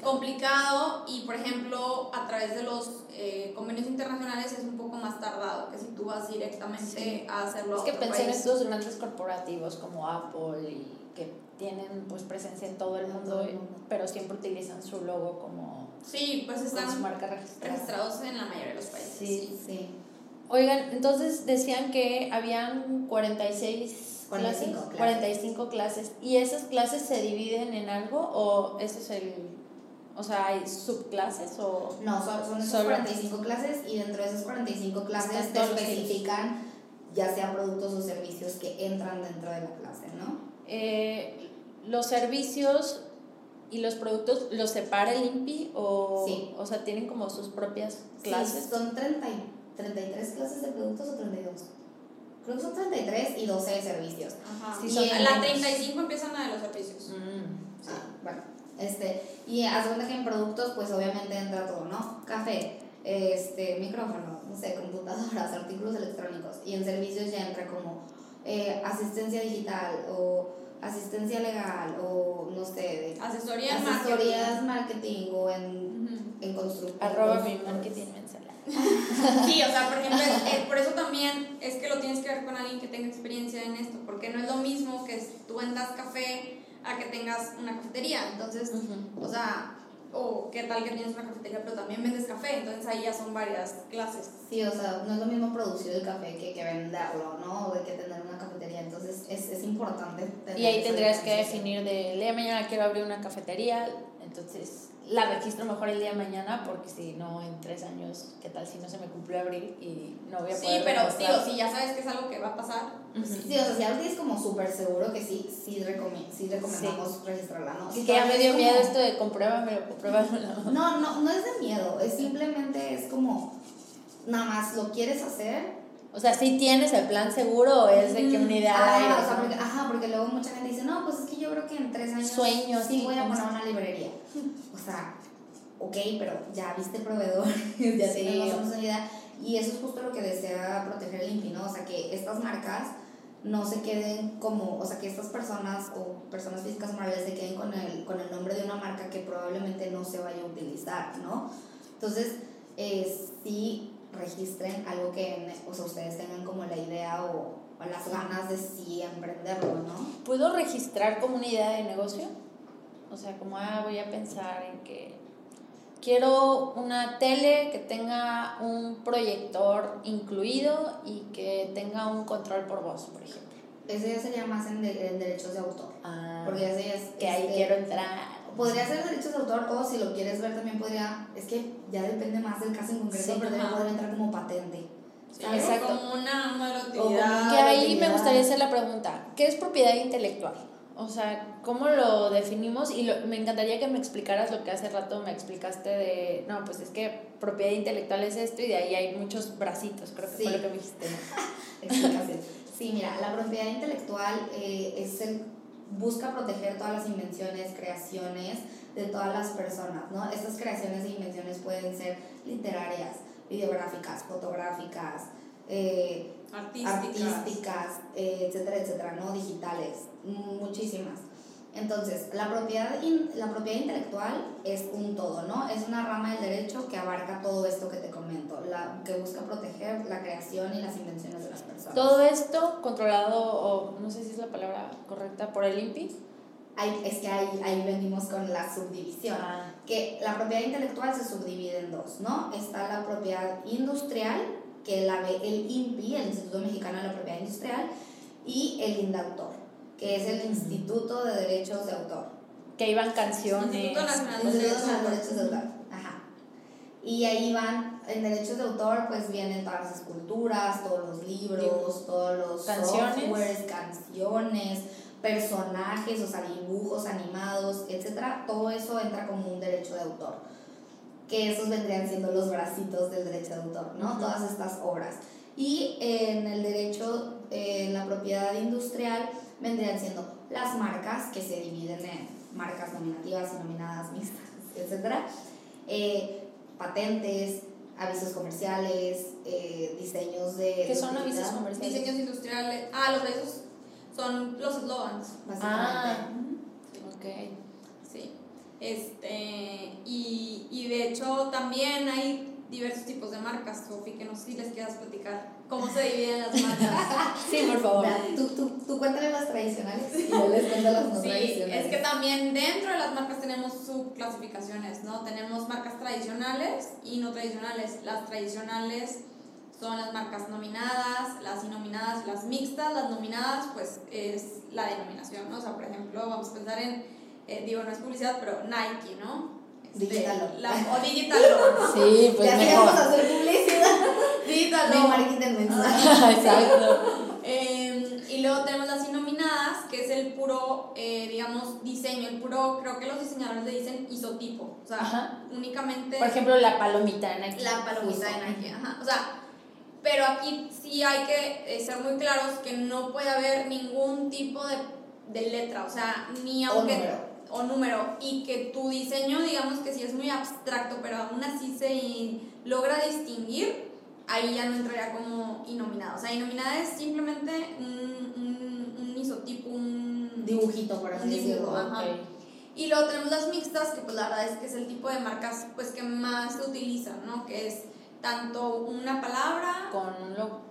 complicado. complicado y, por ejemplo, a través de los eh, convenios internacionales es un poco más tardado que si tú vas directamente Sí. a hacerlo Es a que pensé en estos grandes corporativos como Apple y que tienen pues presencia en todo el mundo, todo el mundo. pero siempre utilizan su logo como Sí, pues su están marca registrada. registrados en la mayoría de los países. Sí. Sí. Oigan, entonces decían que habían 46 45 clases, clases. 45 clases y esas clases se dividen en algo o ese es el o sea, hay subclases o No, son, son esas Solo- 45 clases y dentro de esas 45 clases te especifican ya sea productos o servicios que entran dentro de la clase, ¿no? eh, los servicios y los productos los separa el INPI o Sí. o sea, tienen como sus propias clases. Sí, son 30 y- 33 clases de productos o 32. Creo que son 33 y 12 de servicios. Ajá. Sí, y son en la menos. 35 empiezan la de los servicios. Mm, sí. Ah, bueno, este, y haz cuenta que en productos, pues obviamente entra todo, ¿no? Café, este, micrófono, no sé, computadoras, artículos electrónicos. Y en servicios ya entra como eh, asistencia digital o asistencia legal o no sé, de Asesoría en asesorías marketing o en, marketing. en construcción. Arroba mi marketing mensual. Sí, o sea, por ejemplo, es- es- por eso también es que lo tienes que ver con alguien que tenga experiencia en esto, porque no es lo mismo que tú vendas café a que tengas una cafetería. Entonces, Ujú. o sea, o qué tal que tienes una cafetería pero también vendes café, entonces ahí ya son varias clases. Sí, o sea, no es lo mismo producir el café que, que venderlo, ¿no? O de que tener una cafetería. Entonces es, es importante tener Y ahí tendrías que definir de el día de mañana quiero abrir una cafetería, entonces la registro mejor el día de mañana porque si no en tres años, ¿qué tal si no se me cumplió abrir y no voy a Sí, poder pero registrar? digo, si ya sabes que es algo que va a pasar, pues sí. Sí, o sea, si algo tienes como súper seguro que sí, sí, sí recomendamos registrarla, ¿no? Si que ya me dio miedo esto de compruébamelo, compruébamelo. No, no, no es de miedo, es simplemente es como, nada más lo quieres hacer. O sea, si tienes el plan seguro o es de que una idea al aire. o sea, porque, ajá, porque luego mucha gente dice, no, pues es que yo creo que en tres años Sueño, sí sí, voy a poner una librería. O sea, ok, pero ya viste proveedor, ya Sí. tienes. Y eso es justo lo que desea proteger el INPI, ¿no? O sea, que estas marcas no se queden como, o sea, que estas personas o personas físicas morales se queden con el, con el nombre de una marca que probablemente no se vaya a utilizar, ¿no? Entonces, eh, sí registren algo que, o sea, ustedes tengan como la idea o, o las ganas de sí emprenderlo, ¿no? ¿Puedo registrar como una idea de negocio? O sea, como, ah, voy a pensar en que quiero una tele que tenga un proyector incluido y que tenga un control por voz, por ejemplo. Ese ya sería más en, de- en derechos de autor. Ah, Porque ese es. que ahí este, quiero entrar. Podría ser derechos de autor o si lo quieres ver también podría. Es que ya depende más del caso en concreto, Sí, pero también podría entrar como patente. Sí. Exacto. como una utilidad. Que ahí me gustaría hacer la pregunta, ¿qué es propiedad intelectual? O sea, ¿cómo lo definimos? Y lo- me encantaría que me explicaras lo que hace rato me explicaste de, no, pues es que propiedad intelectual es esto y de ahí hay muchos bracitos, creo que Sí. fue lo que me dijiste. ¿no? Explicación. Sí, mira, la propiedad intelectual eh, es el, busca proteger todas las invenciones, creaciones de todas las personas, ¿no? Estas creaciones e invenciones pueden ser literarias, videográficas, fotográficas, eh, Artísticas. artísticas, eh, etcétera, etcétera, ¿no? Digitales, muchísimas. Entonces, la propiedad, in- la propiedad intelectual es un todo, ¿no? Es una rama del derecho que abarca todo esto que te comento, la, que busca proteger la creación y las invenciones de las personas. Todo esto controlado, o no sé si es la palabra correcta, por el INPI. Ahí- es que ahí, ahí venimos con la subdivisión. Ah, que la propiedad intelectual se subdivide en dos, ¿no? Está la propiedad industrial, que la ve el INPI, el Instituto Mexicano de la Propiedad Industrial, y el INDAUTOR, que es el Instituto de Derechos de Autor. que iban canciones. Instituto Nacional de Derechos de de Derechos de Autor. Ajá. Y ahí van, en derechos de autor, pues vienen todas las esculturas, todos los libros, todos los Canciones. softwares, canciones, personajes, o sea, dibujos animados, etcétera. Todo eso entra como un derecho de autor. Que esos vendrían siendo los bracitos del derecho de autor, ¿no? Ujú. Todas estas obras. Y en el derecho, en la propiedad industrial, vendrían siendo las marcas, que se dividen en marcas nominativas y nominadas mixtas, etcétera, eh, patentes, avisos comerciales, eh, diseños de... ¿Qué son utilidad, avisos comerciales? Diseños industriales. Ah, los avisos son los eslogans. Básicamente. Ah, ok. Sí. Este, y, y de hecho también hay diversos tipos de marcas, Sofi, que no sé si les quieras platicar cómo se dividen las marcas. Sí, por favor. Tú, tú, tú cuéntale las tradicionales y yo les cuento las no Sí, tradicionales. es que también dentro de las marcas tenemos subclasificaciones, ¿no? Tenemos marcas tradicionales y no tradicionales. Las tradicionales son las marcas nominadas, las innominadas, las mixtas. Las nominadas, pues, es la denominación, ¿no? O sea, por ejemplo, vamos a pensar en, eh, digo, no es publicidad, pero Nike, ¿no? Este, Digital la- o Digital. Sí, pues ya mejor. a hacer publicidad. Digital No marketing mensual. Exacto. Eh, y luego tenemos las innominadas, que es el puro, eh, digamos, diseño, el puro, creo que los diseñadores le dicen isotipo, o sea, Ajá. únicamente Por ejemplo, la palomita en aquí. la palomita de Nike, ajá, o sea, pero aquí sí hay que eh, ser muy claros que no puede haber ningún tipo de, de letra, o sea, ni aunque... o número, y que tu diseño, digamos que sí es muy abstracto, pero aún así se logra distinguir, ahí ya no entraría como inominada. O sea, inominada es simplemente un, un, un isotipo, un Dibujito, por así decirlo. ajá. Ok. Y luego tenemos las mixtas, que pues la verdad es que es el tipo de marcas pues que más se utilizan, ¿no? Que es tanto una palabra Con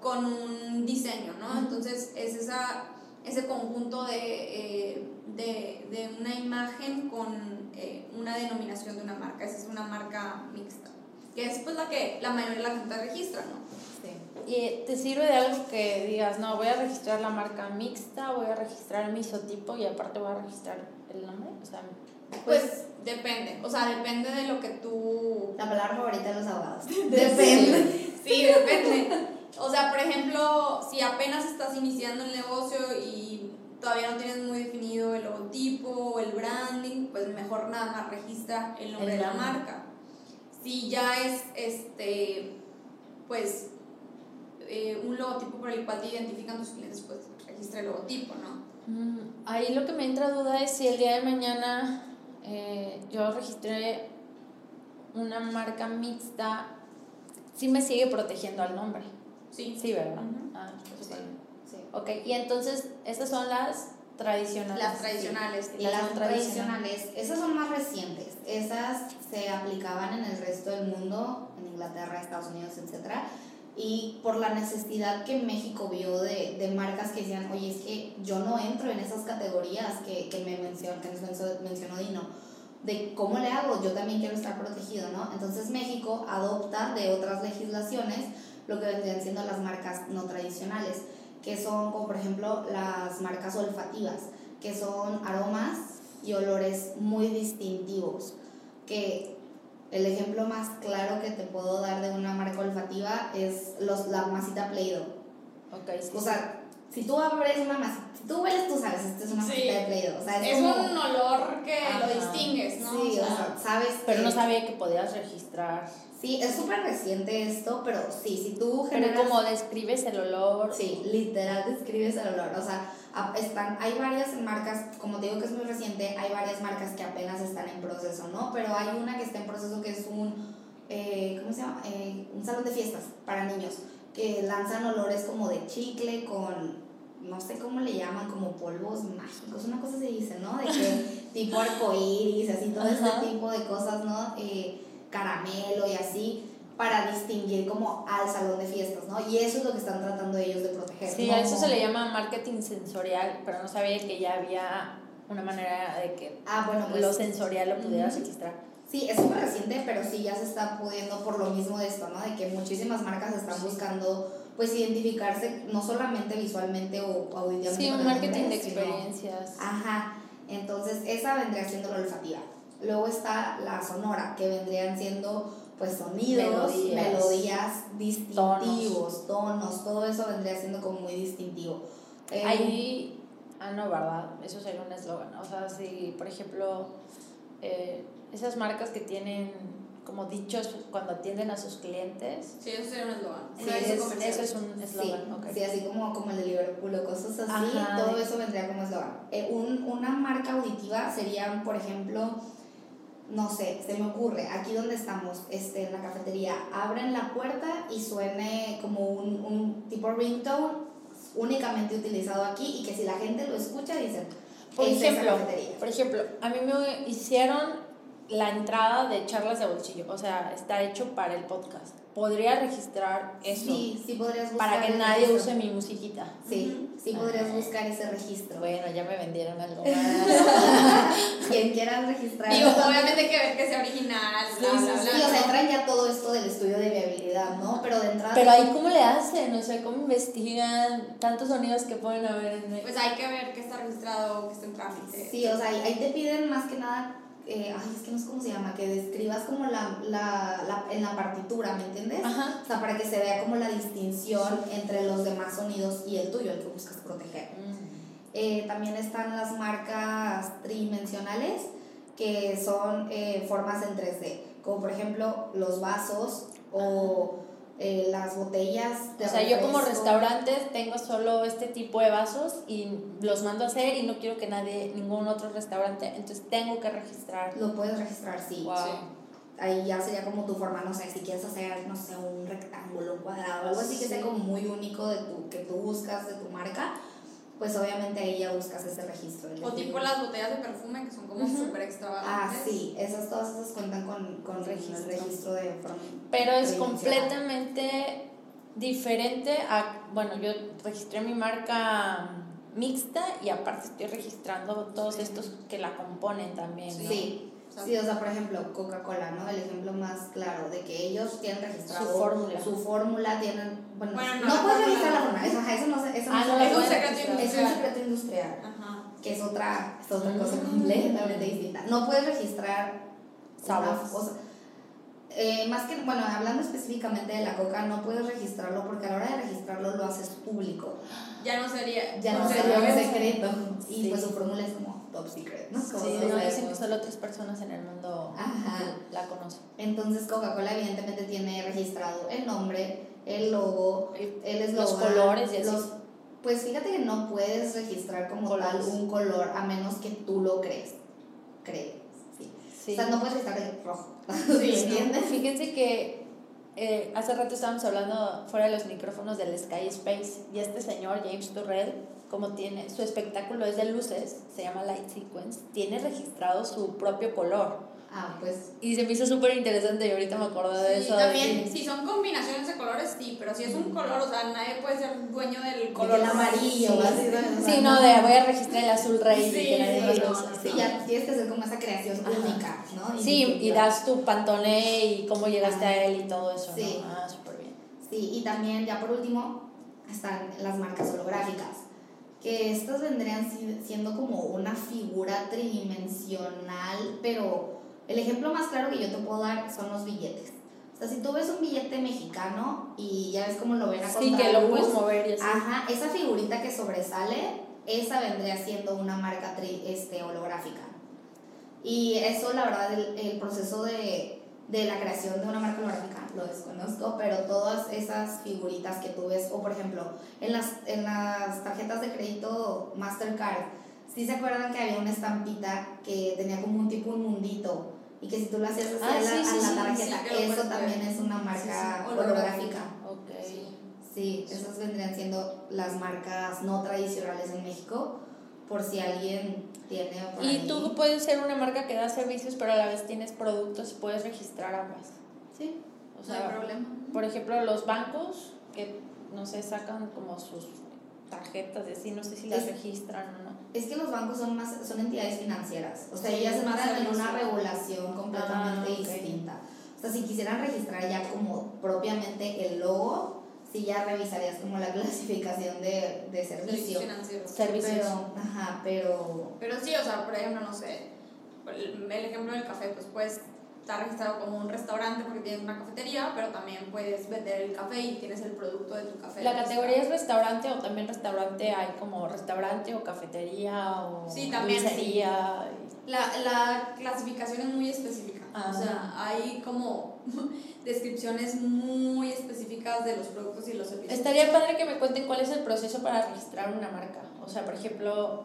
con un diseño, ¿no? Entonces es esa, ese conjunto de, eh, de, de una imagen con eh, una denominación de una marca. Esa es una marca mixta, que es pues la que la mayoría de la gente registra, ¿no? Sí. ¿Y te sirve de algo que digas, no, voy a registrar la marca mixta, voy a registrar mi isotipo y aparte voy a registrar el nombre? O sea, Pues depende, o sea, depende de lo que tú La palabra favorita de los abogados. Depende. Sí, depende. O sea, por ejemplo, si apenas estás iniciando el negocio y todavía no tienes muy definido el logotipo o el branding, pues mejor nada más registra el nombre El de la marca. Si ya es este pues eh, un logotipo por el cual te identifican tus clientes, pues registra el logotipo, ¿no? Mm, Ahí lo que me entra duda es si el día de mañana eh, yo registré una marca mixta, sí me sigue protegiendo al nombre. Sí. Sí, ¿verdad? Ujú. Ah, pues Sí. sí. Sí. Ok, y entonces estas son las tradicionales. Las tradicionales. Y Las, las no tradicionales, esas son más recientes. Esas se aplicaban en el resto del mundo, en Inglaterra, Estados Unidos, etc. Y por la necesidad que México vio de, de marcas que decían, oye, es que yo no entro en esas categorías que, que me mencionó, que nos mencionó Dino, de cómo le hago, yo también quiero estar protegido, ¿no? Entonces México adopta de otras legislaciones lo que vendrían siendo las marcas no tradicionales, que son como por ejemplo las marcas olfativas, que son aromas y olores muy distintivos, que el ejemplo más claro que te puedo dar de una marca olfativa es los, la masita Play-Doh. Ok, sí. O sea, si tú abres una masita, si tú hueles, tú sabes, esto es una Sí. masita de Play-Doh. O sea, es, Es como, un olor que Ajá. lo distingues, ¿no? Sí, o sea, sabes pero que- no sabía que podías registrar. Sí, es súper reciente esto, pero sí, si tú Pero generas... como describes el olor. Sí, literal describes el olor. O sea, están, hay varias marcas, como te digo que es muy reciente, hay varias marcas que apenas están en proceso, ¿no? Pero hay una que está en proceso que es un, eh, ¿cómo se llama? Eh, un salón de fiestas para niños, que lanzan olores como de chicle con, no sé cómo le llaman, como polvos mágicos, una cosa se dice, ¿no? De que tipo arcoíris, así todo Ajá. este tipo de cosas, ¿no? Eh, caramelo y así para distinguir como al salón de fiestas, ¿no? Y eso es lo que están tratando ellos de proteger. Sí, ¿no? a eso se le llama marketing sensorial, pero no sabía que ya había una manera de que Ah, bueno, pues lo sensorial lo pudieras Ujú. registrar. sí, es súper reciente, pero sí ya se está pudiendo por lo mismo de esto, ¿no? De que muchísimas marcas están buscando pues identificarse no solamente visualmente o auditivamente. Sí, un marketing de sino- experiencias. Ajá, entonces esa vendría siendo la olfativa. Luego está la sonora, que vendrían siendo pues sonidos, Melodías. melodías, distintivos, tonos. todo eso vendría siendo como muy distintivo. Eh, Ahí, ah, no, ¿verdad? Eso sería un eslogan. O sea, si, por ejemplo, eh, esas marcas que tienen como dichos cuando atienden a sus clientes, Sí, eso sería un eslogan. sí, es- eso es un Sí, eslogan. ok. sí, así como, como el de Liverpool o cosas así, Ajá. todo eso vendría como eslogan. Eh, un, una marca auditiva serían, por ejemplo, no sé, se me ocurre, aquí donde estamos, este, en la cafetería, abren la puerta y suene como un, un tipo ringtone únicamente utilizado aquí y que si la gente lo escucha dicen, Por "Es esa ejemplo, cafetería". por ejemplo, a mí me hicieron la entrada de charlas de bolsillo, o sea, está hecho para el podcast. Podría registrar eso Sí, sí podrías buscar para que el nadie registro. use mi musiquita. Sí, sí podrías buscar ese registro. Bueno, ya me vendieron algo más. Quien quiera registrar. Digo, obviamente hay que ver que sea original, bla, Sí, bla, sí, bla. Sí, o sea, entran ya todo esto del estudio de viabilidad, ¿no? Pero de entrada. Pero ahí, ¿cómo le hacen? O sea, ¿cómo investigan tantos sonidos que pueden haber en Pues hay que ver que está registrado, que está en trámite. Sí, o sea, ahí te piden más que nada. Eh, ay, es que no sé cómo se llama, que describas como la, la, la, en la partitura, ¿me entiendes? Ajá. O sea, para que se vea como la distinción entre los demás sonidos y el tuyo, el que buscas proteger. Eh, también están las marcas tridimensionales, que son eh, formas en 3D, como por ejemplo los vasos o eh, las botellas de O sea, yo como restaurante tengo solo este tipo de vasos y los mando a hacer y no quiero que nadie, ningún otro restaurante, entonces tengo que registrar. Lo puedes registrar, sí. Wow. Ahí ya sería como tu forma, no sé, si quieres hacer, no sé, un rectángulo, un cuadrado, algo así que sea Sí. como muy único de tu, que tú buscas de tu marca, pues obviamente ahí ya buscas ese registro. O de- tipo las botellas de perfume que son como Ujú. súper Ah, extravagantes. sí, esas, todas esas cuentan con, con Registro. el registro de forma. Pero es completamente diferente a, bueno, yo registré mi marca mixta y aparte estoy registrando todos estos que la componen también. ¿no? Sí, sí, o sea, por ejemplo, Coca-Cola, ¿no? El ejemplo más claro de que ellos tienen registrado Su fórmula. Su fórmula tienen, bueno, Bueno, no, no, puedes registrar la fórmula, eso, no eso Ah, no no es un secreto Es registrar. un industrial. secreto industrial. Ajá. que es otra, es otra cosa Mm. completamente distinta. No puedes registrar Sabores. cosa. Eh, más que, bueno, hablando específicamente de la coca, no puedes registrarlo porque a la hora de registrarlo lo haces público. Ya no sería. Ya no o sea, sería un es- secreto. Y Sí. pues su fórmula es como top secret, ¿no? Como Sí, no, dicen que solo tres personas en el mundo Ajá. la conocen. Entonces Coca-Cola evidentemente tiene registrado el nombre, el logo, el eslogan. Los colores y así. los- Pues fíjate que no puedes registrar como Colores. tal un color a menos que tú lo crees. Crees, sí. Sí. O sea, no puedes registrar el rojo. Sí, ¿Me entiendes? Fíjense que eh, hace rato estábamos hablando fuera de los micrófonos del Sky Space y este señor, James Turrell, como tiene, su espectáculo es de luces, se llama Light Sequence, tiene registrado su propio color. Ah, pues Y se me hizo súper interesante y ahorita me acuerdo de Sí, eso. también, de- si son combinaciones de colores, sí, pero si es un color, o sea, nadie puede ser dueño del color amarillo, Sí. sea, Sí, no, de voy a registrar el azul rey y Sí, sí, lo no, no, Sí, ya tienes que hacer como esa creación Ajá. única, ¿no? Sí, y das tu pantone y cómo llegaste Ajá. a él y todo eso, Sí. ¿no? Ah, súper bien. Sí, y también ya por último están las marcas holográficas, que estas vendrían si- siendo como una figura tridimensional, pero el ejemplo más claro que yo te puedo dar son los billetes. O sea, si tú ves un billete mexicano y ya ves cómo lo ven a Sí, que lo puedes mover y así. Ajá, esa figurita que sobresale, esa vendría siendo una marca tri- este, holográfica. Y eso, la verdad, el, el proceso de, de la creación de una marca holográfica lo desconozco, pero todas esas figuritas que tú ves, o por ejemplo, en las, en las tarjetas de crédito Mastercard, ¿sí se acuerdan que había una estampita que tenía como un tipo un mundito? Y que si tú lo hacías así Ah, a la, sí, sí, a la sí, tarjeta, sí, eso también ver. es una marca sí, holográfica. holográfica. Ok. Sí, esas vendrían siendo las marcas no tradicionales en México, por si alguien tiene por Y ahí. tú puedes ser una marca que da servicios, pero a la vez tienes productos puedes registrar ambas. Sí. O no hay sea, problema. por ejemplo, los bancos que, no sé, sacan como sus tarjetas de así, no sé si las Es- registran o no. Es que los bancos son más son entidades financieras, o sea, Sí, ellas entran en una regulación completamente Ah, ok. distinta. O sea, si quisieran registrar ya como propiamente el logo, sí ya revisarías como la clasificación de, de servicio. Servicios financieros. Servicios. Pero, ajá, pero Pero sí, o sea, por ejemplo, no sé, el, ejemplo del café, pues puedes estar registrado como un restaurante porque tienes una cafetería, pero también puedes vender el café y tienes el producto de tu café. La categoría es restaurante o también restaurante hay como restaurante o cafetería o Sí, también. La, la clasificación es muy específica, Ah. o sea, hay como descripciones muy específicas de los productos y los servicios. Estaría padre que me cuenten cuál es el proceso para registrar una marca. O sea, por ejemplo,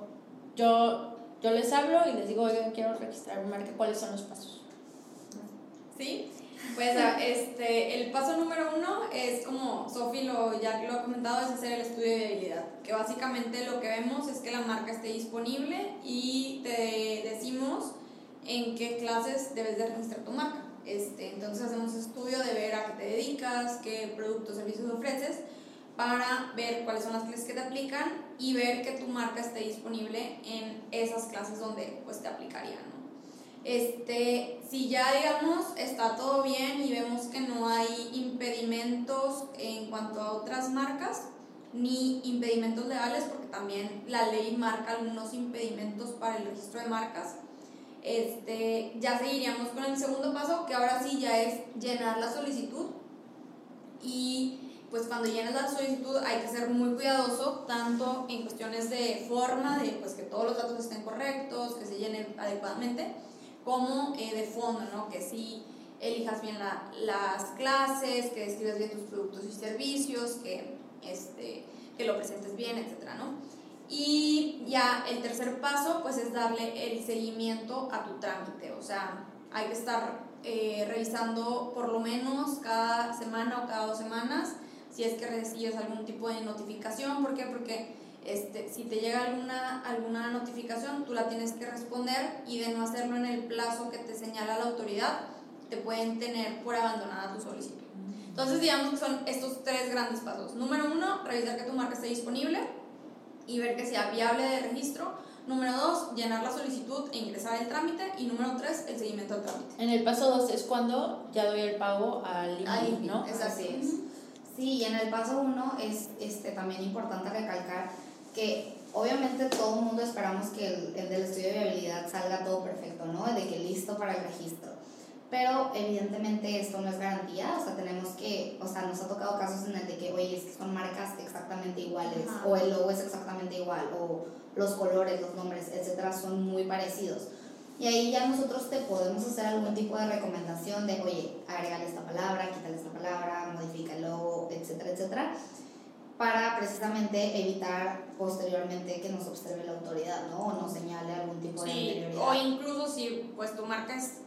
yo, yo les hablo y les digo, oigan, quiero registrar una marca, ¿cuáles son los pasos? ¿sí? Pues este, el paso número uno es como Sofi lo, ya lo ha comentado, es hacer el estudio de viabilidad, que básicamente lo que vemos es que la marca esté disponible y te decimos en qué clases debes de registrar tu marca. Este, entonces hacemos estudio de ver a qué te dedicas, qué productos o servicios ofreces, para ver cuáles son las clases que te aplican y ver que tu marca esté disponible en esas clases donde pues te aplicarían. Este, si ya digamos está todo bien y vemos que no hay impedimentos en cuanto a otras marcas, ni impedimentos legales, porque también la ley marca algunos impedimentos para el registro de marcas, este, ya seguiríamos con el segundo paso, que ahora sí ya es llenar la solicitud. Y pues cuando llenas la solicitud hay que ser muy cuidadoso, tanto en cuestiones de forma, de pues que todos los datos estén correctos, que se llenen adecuadamente, como eh, de fondo, ¿no? Que sí elijas bien la, las clases, que describas bien tus productos y servicios, que, este, que lo presentes bien, etcétera, ¿no? Y ya el tercer paso, pues es darle el seguimiento a tu trámite, o sea, hay que estar eh, revisando por lo menos cada semana o cada dos semanas si es que recibes algún tipo de notificación, ¿por qué? Porque este, si te llega alguna, alguna notificación, tú la tienes que responder y de no hacerlo en el plazo que te señala la autoridad, te pueden tener por abandonada tu solicitud. Entonces, digamos que son estos tres grandes pasos. Número uno, revisar que tu marca esté disponible y ver que sea viable de registro. Número dos, llenar la solicitud e ingresar el trámite. Y número tres, el seguimiento del trámite. En el paso dos es cuando ya doy el pago al INPI, ¿no? Es así es. Sí, y en el paso uno es este, también importante recalcar que obviamente todo el mundo esperamos que el, el, del estudio de viabilidad salga todo perfecto, ¿no? De que listo para el registro. Pero evidentemente esto no es garantía, o sea, tenemos que, o sea, nos ha tocado casos en el de que, oye, es que son marcas exactamente iguales, o el logo es exactamente igual, o los colores, los nombres, etcétera, son muy parecidos. Y ahí ya nosotros te podemos hacer algún tipo de recomendación de, oye, agregale esta palabra, quítale esta palabra, modifica el logo, etcétera, etcétera para precisamente evitar posteriormente que nos observe la autoridad, ¿no? O nos señale algún tipo de sí, O incluso si pues tu marca es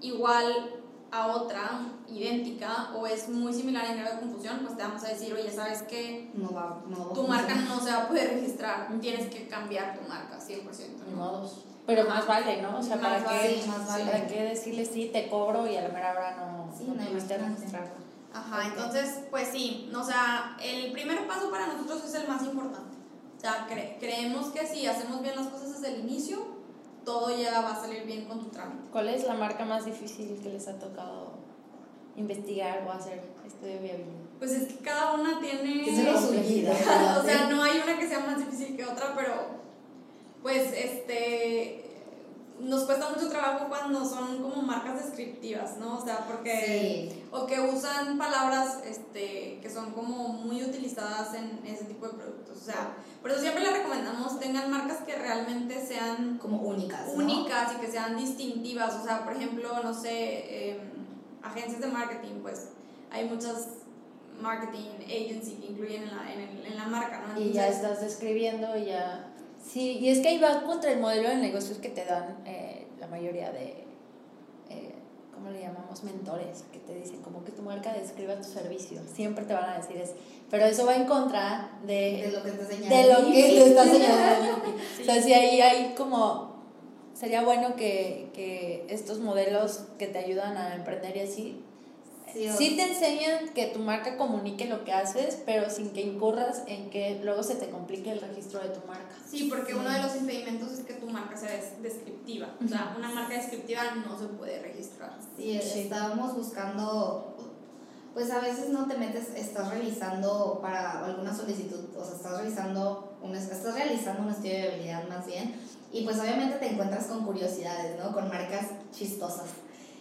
igual a otra, idéntica, o es muy similar en grado de confusión, pues te vamos a decir, oye, ¿sabes qué? No va, no tu marca no se va a poder registrar, tienes que cambiar tu marca, 100%. ¿no? Pero más vale, ¿no? O sea, ¿para, qué, ¿para qué decirle sí, te cobro y a la mera hora no, sí, no, no registrarlo? Ajá, entonces, pues sí, o sea, el primer paso para nosotros es el más importante. O sea, creemos que si hacemos bien las cosas desde el inicio, todo ya va a salir bien con tu trámite. ¿Cuál es la marca más difícil que les ha tocado investigar o hacer estudio de viabilidad? Pues es que cada una tiene... Tiene su vida. o sea, no hay una que sea más difícil que otra, pero pues este nos cuesta mucho trabajo cuando son como marcas descriptivas, ¿no? O sea, porque... O que usan palabras este, que son como muy utilizadas en ese tipo de productos. O sea, por eso siempre les recomendamos tengan marcas que realmente sean... Como únicas. Únicas y que sean distintivas. O sea, por ejemplo, no sé, em, agencias de marketing, pues hay muchas marketing agency que incluyen en la, en, en la marca, ¿no? y ya estás describiendo y ya Sí, y es que ahí va contra el modelo de negocios que te dan eh, la mayoría de, eh, ¿cómo le llamamos? Mentores, que te dicen como que tu marca describa tu servicio. Siempre te van a decir eso. Pero eso va en contra de, de lo que te De lo que te está señalando. O sea, si ahí hay como, sería bueno que, que estos modelos que te ayudan a emprender y así, Sí, te enseñan que tu marca comunique lo que haces, pero sin que incurras en que luego se te complique el registro de tu marca. Sí, porque uno de los impedimentos es que tu marca sea descriptiva. O sea, una marca descriptiva no se puede registrar. Sí, estábamos buscando, pues a veces no te metes, estás revisando para alguna solicitud, o sea, estás revisando, un, estás realizando un estudio de habilidad más bien, y pues obviamente te encuentras con curiosidades, ¿no? Con marcas chistosas.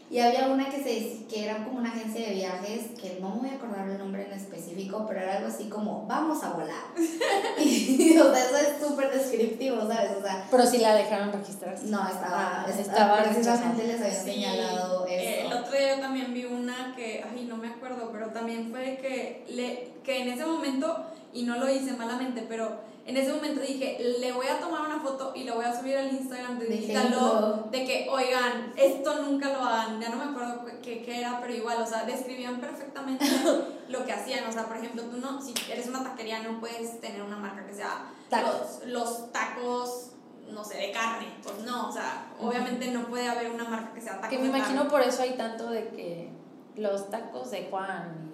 Y había una que, se, que era como una agencia de viajes, que no me voy a acordar el nombre en específico, pero era algo así como, vamos a volar. y, o sea, eso es súper descriptivo, ¿sabes? O sea, pero si la dejaron registrar. No, estaba, ah, estaba, precisamente les había señalado eso. Eh, lo otro día yo también vi una que, ay, no me acuerdo, pero también fue que, le, que en ese momento, y no lo hice malamente, pero en ese momento dije, le voy a tomar una foto y lo voy a subir al Instagram de Digitalo, de que, oigan, esto nunca lo hagan, ya no me acuerdo qué, qué era, pero igual, o sea, describían perfectamente lo que hacían, o sea, por ejemplo, tú no, si eres una taquería no puedes tener una marca que sea Los, los tacos no sé, de carne. Pues no, o sea, obviamente no puede haber una marca que sea tacos. Que me imagino por eso hay tanto de que los tacos de Juan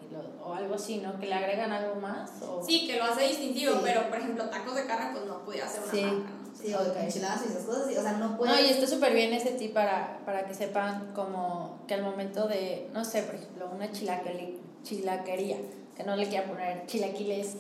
o algo así, ¿no? Que le agregan algo más. O... Sí, que lo hace distintivo, pero por ejemplo, tacos de carne, pues no podía ser una marca, ¿no? Sí, o de enchiladas y esas cosas, o sea, no puede. No, y está súper bien ese tip para, para que sepan como que al momento de, no sé, por ejemplo, una chilaquería, que no le quiera poner chilaquiles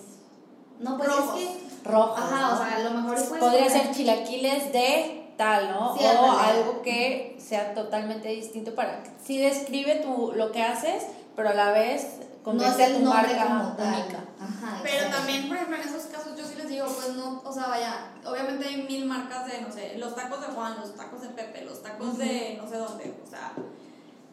no, pues rojos. es que. Rojos. Ajá, o sea, a lo mejor Podría ser chilaquiles de tal, ¿no? o algo que sea totalmente distinto para. Sí describe tu, lo que haces, pero a la vez no es el nombre como tal. Ajá, pero también, por ejemplo, en esos casos yo sí les digo, pues no, o sea, vaya, obviamente hay mil marcas de, no sé, los tacos de Juan, los tacos de Pepe, los tacos de no sé dónde, o sea,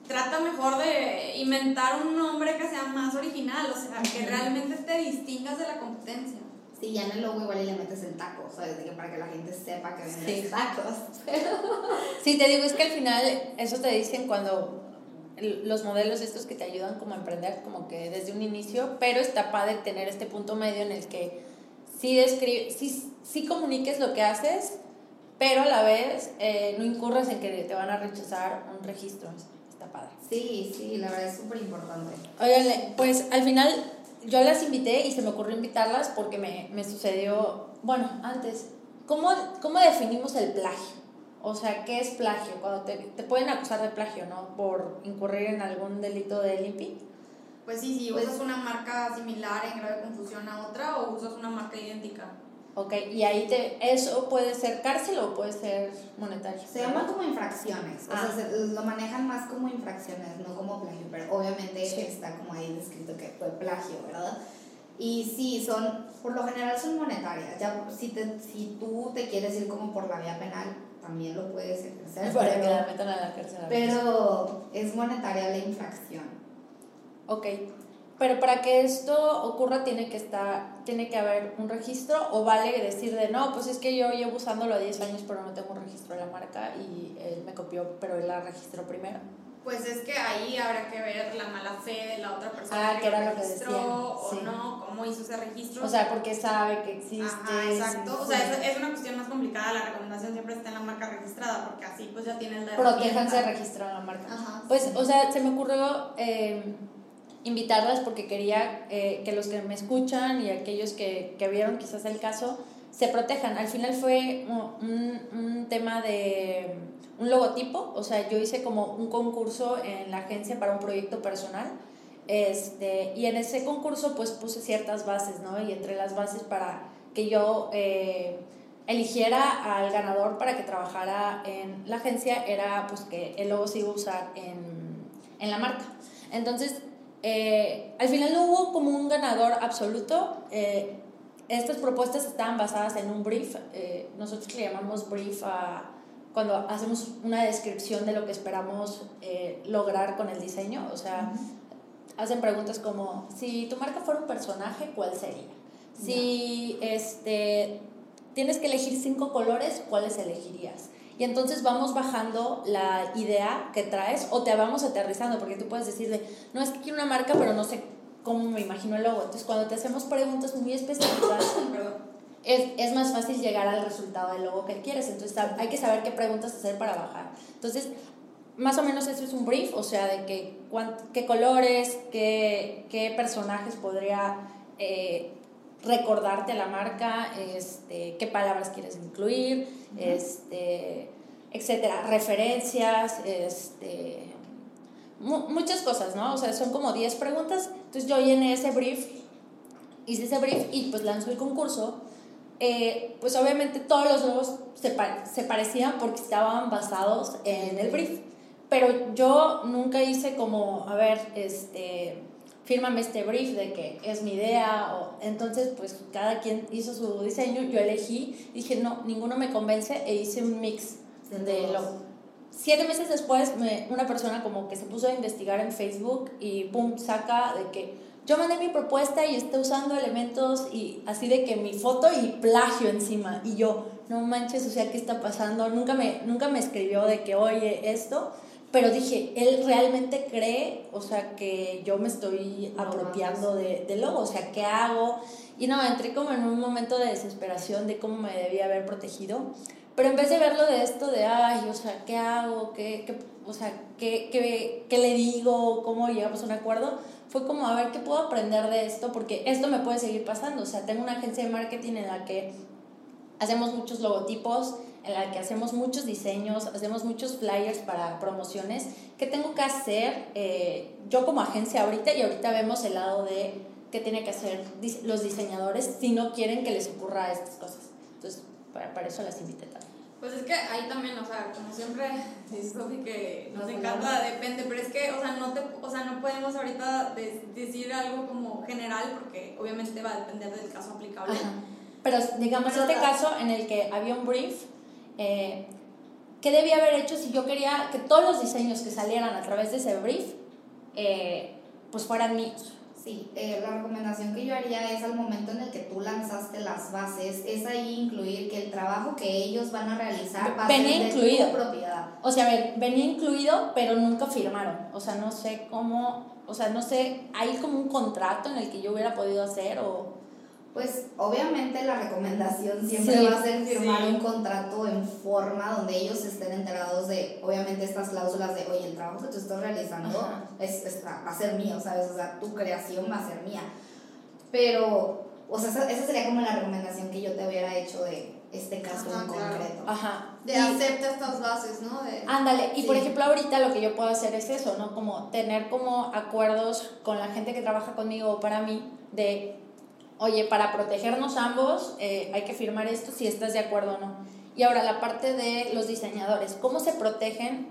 trata mejor de inventar un nombre que sea más original, o sea, que realmente te distingas de la competencia. Sí, ya en el logo igual y le metes el taco, ¿sabes? que para que la gente sepa que vendes sí. tacos. Sí, te digo, es que al final eso te dicen cuando los modelos estos que te ayudan como a emprender, como que desde un inicio, pero está padre tener este punto medio en el que sí, describe, sí, sí comuniques lo que haces, pero a la vez eh, no incurras en que te van a rechazar un registro. Sí, sí, la verdad es súper importante. Oigan, pues al final yo las invité y se me ocurrió invitarlas porque me, me sucedió, bueno, antes, ¿cómo, ¿cómo definimos el plagio? O sea, ¿qué es plagio? Cuando te, te pueden acusar de plagio, ¿no? Por incurrir en algún delito de LIMPI. Pues sí, si usas una marca similar en grave confusión a otra o usas una marca idéntica. Ok, y ahí te, eso puede ser cárcel o puede ser monetario. Se llaman como infracciones, o sea, ah. lo manejan más como infracciones, no como plagio, pero obviamente está como ahí descrito que fue plagio, ¿verdad? Y sí, son, por lo general son monetarias, ya si, te, si tú te quieres ir como por la vía penal, también lo puedes ejercer. Para pero, que la metan a la cárcel. pero es monetaria la infracción. Ok. Pero para que esto ocurra tiene que estar, tiene que haber un registro o vale decir de no, pues es que yo llevo usándolo a 10 años pero no tengo un registro de la marca y él me copió pero él la registró primero. Pues es que ahí habrá que ver la mala fe de la otra persona ah, que, era lo que decía. o no, cómo hizo ese registro. O sea, porque sabe que existe. Ajá, exacto. O sea, es, es, una cuestión más complicada. La recomendación siempre está en la marca registrada, porque así pues ya tienes la Protéjanse registrar la marca. Ajá, pues, o sea, se me ocurrió eh, invitarlas porque quería eh, que los que me escuchan y aquellos que, que, vieron quizás el caso se protejan. Al final fue un, un, tema de un logotipo, o sea, yo hice como un concurso en la agencia para un proyecto personal. Este, y en ese concurso pues puse ciertas bases, ¿no? Y entre las bases para que yo eh, eligiera al ganador para que trabajara en la agencia era pues que el logo se iba a usar en, en la marca. Entonces eh, al final no hubo como un ganador absoluto. Eh, estas propuestas estaban basadas en un brief. Nosotros le llamamos brief a cuando hacemos una descripción de lo que esperamos lograr con el diseño. O sea, hacen preguntas como, si tu marca fuera un personaje, ¿cuál sería? Si este, tienes que elegir cinco colores, ¿cuáles elegirías? Y entonces vamos bajando la idea que traes o te vamos aterrizando, porque tú puedes decir de, no es que quiero una marca, pero no sé cómo me imagino el logo. Entonces cuando te hacemos preguntas muy específicas, es, es más fácil llegar al resultado del logo que quieres. Entonces hay que saber qué preguntas hacer para bajar. Entonces, más o menos eso es un brief, o sea, de que, qué colores, qué, qué personajes podría eh, recordarte la marca, este, qué palabras quieres incluir, este, etcétera, referencias, este, muchas cosas, ¿no? O sea, son como 10 preguntas. Entonces yo llené ese brief, hice ese brief y pues lanzó el concurso. Eh, pues obviamente todos los nuevos se, se parecían porque estaban basados en el brief. Pero yo nunca hice como, a ver, este fírmame este brief de que es mi idea, o, entonces pues cada quien hizo su diseño, yo elegí, dije no, ninguno me convence e hice un mix de, siete meses después, me, una persona como que se puso a investigar en Facebook y pum, saca de que yo mandé mi propuesta y está usando elementos y así de que mi foto y plagio encima. Y yo, no manches, o sea, ¿qué está pasando? Nunca me, nunca me escribió de que, oye, esto. Pero dije, él realmente cree, o sea, que yo me estoy apropiando de, de logo, o sea, ¿qué hago? Y no, entré como en un momento de desesperación de cómo me debía haber protegido. Pero en vez de verlo de esto de, ay, o sea, ¿qué hago? ¿Qué, qué o sea, ¿qué, qué, qué le digo? ¿Cómo llegamos a un acuerdo? Fue como, a ver, ¿qué puedo aprender de esto? Porque esto me puede seguir pasando. O sea, tengo una agencia de marketing en la que hacemos muchos logotipos, en la que hacemos muchos diseños, hacemos muchos flyers para promociones. ¿Qué tengo que hacer eh, yo como agencia ahorita? Y ahorita vemos el lado de qué tienen que hacer los diseñadores si no quieren que les ocurra estas cosas. Entonces, para, para eso las invité también. Pues es que ahí también, o sea, como siempre dice Sofi que nos encanta, depende, pero es que, o sea, no, te, o sea, no podemos ahorita decir algo como general porque obviamente va a depender del caso aplicable. Pero digamos, este caso en el que había un brief, eh, ¿qué debía haber hecho si yo quería que todos los diseños que salieran a través de ese brief, eh, pues fueran míos? Sí, eh, la recomendación que yo haría es al momento en el que tú lanzaste las bases, es ahí incluir que el trabajo que ellos van a realizar va a ser de tu propiedad. O sea, a ver, venía incluido, pero nunca firmaron. O sea, no sé cómo, o sea, no sé, hay como un contrato en el que yo hubiera podido hacer o pues obviamente la recomendación siempre va a ser firmar un contrato en forma donde ellos estén enterados de, obviamente, estas cláusulas de, oye, el trabajo que tú estás realizando es, va a ser mío, ¿sabes? O sea, tu creación va a ser mía. Pero, o sea, esa, sería como la recomendación que yo te hubiera hecho de este caso en concreto. Ajá. De acepta estas bases, ¿no? De, ándale, y por ejemplo ahorita lo que yo puedo hacer es eso, ¿no? Como tener como acuerdos con la gente que trabaja conmigo o para mí de oye, para protegernos ambos eh, hay que firmar esto si estás de acuerdo o no. Y ahora la parte de los diseñadores, ¿cómo se protegen?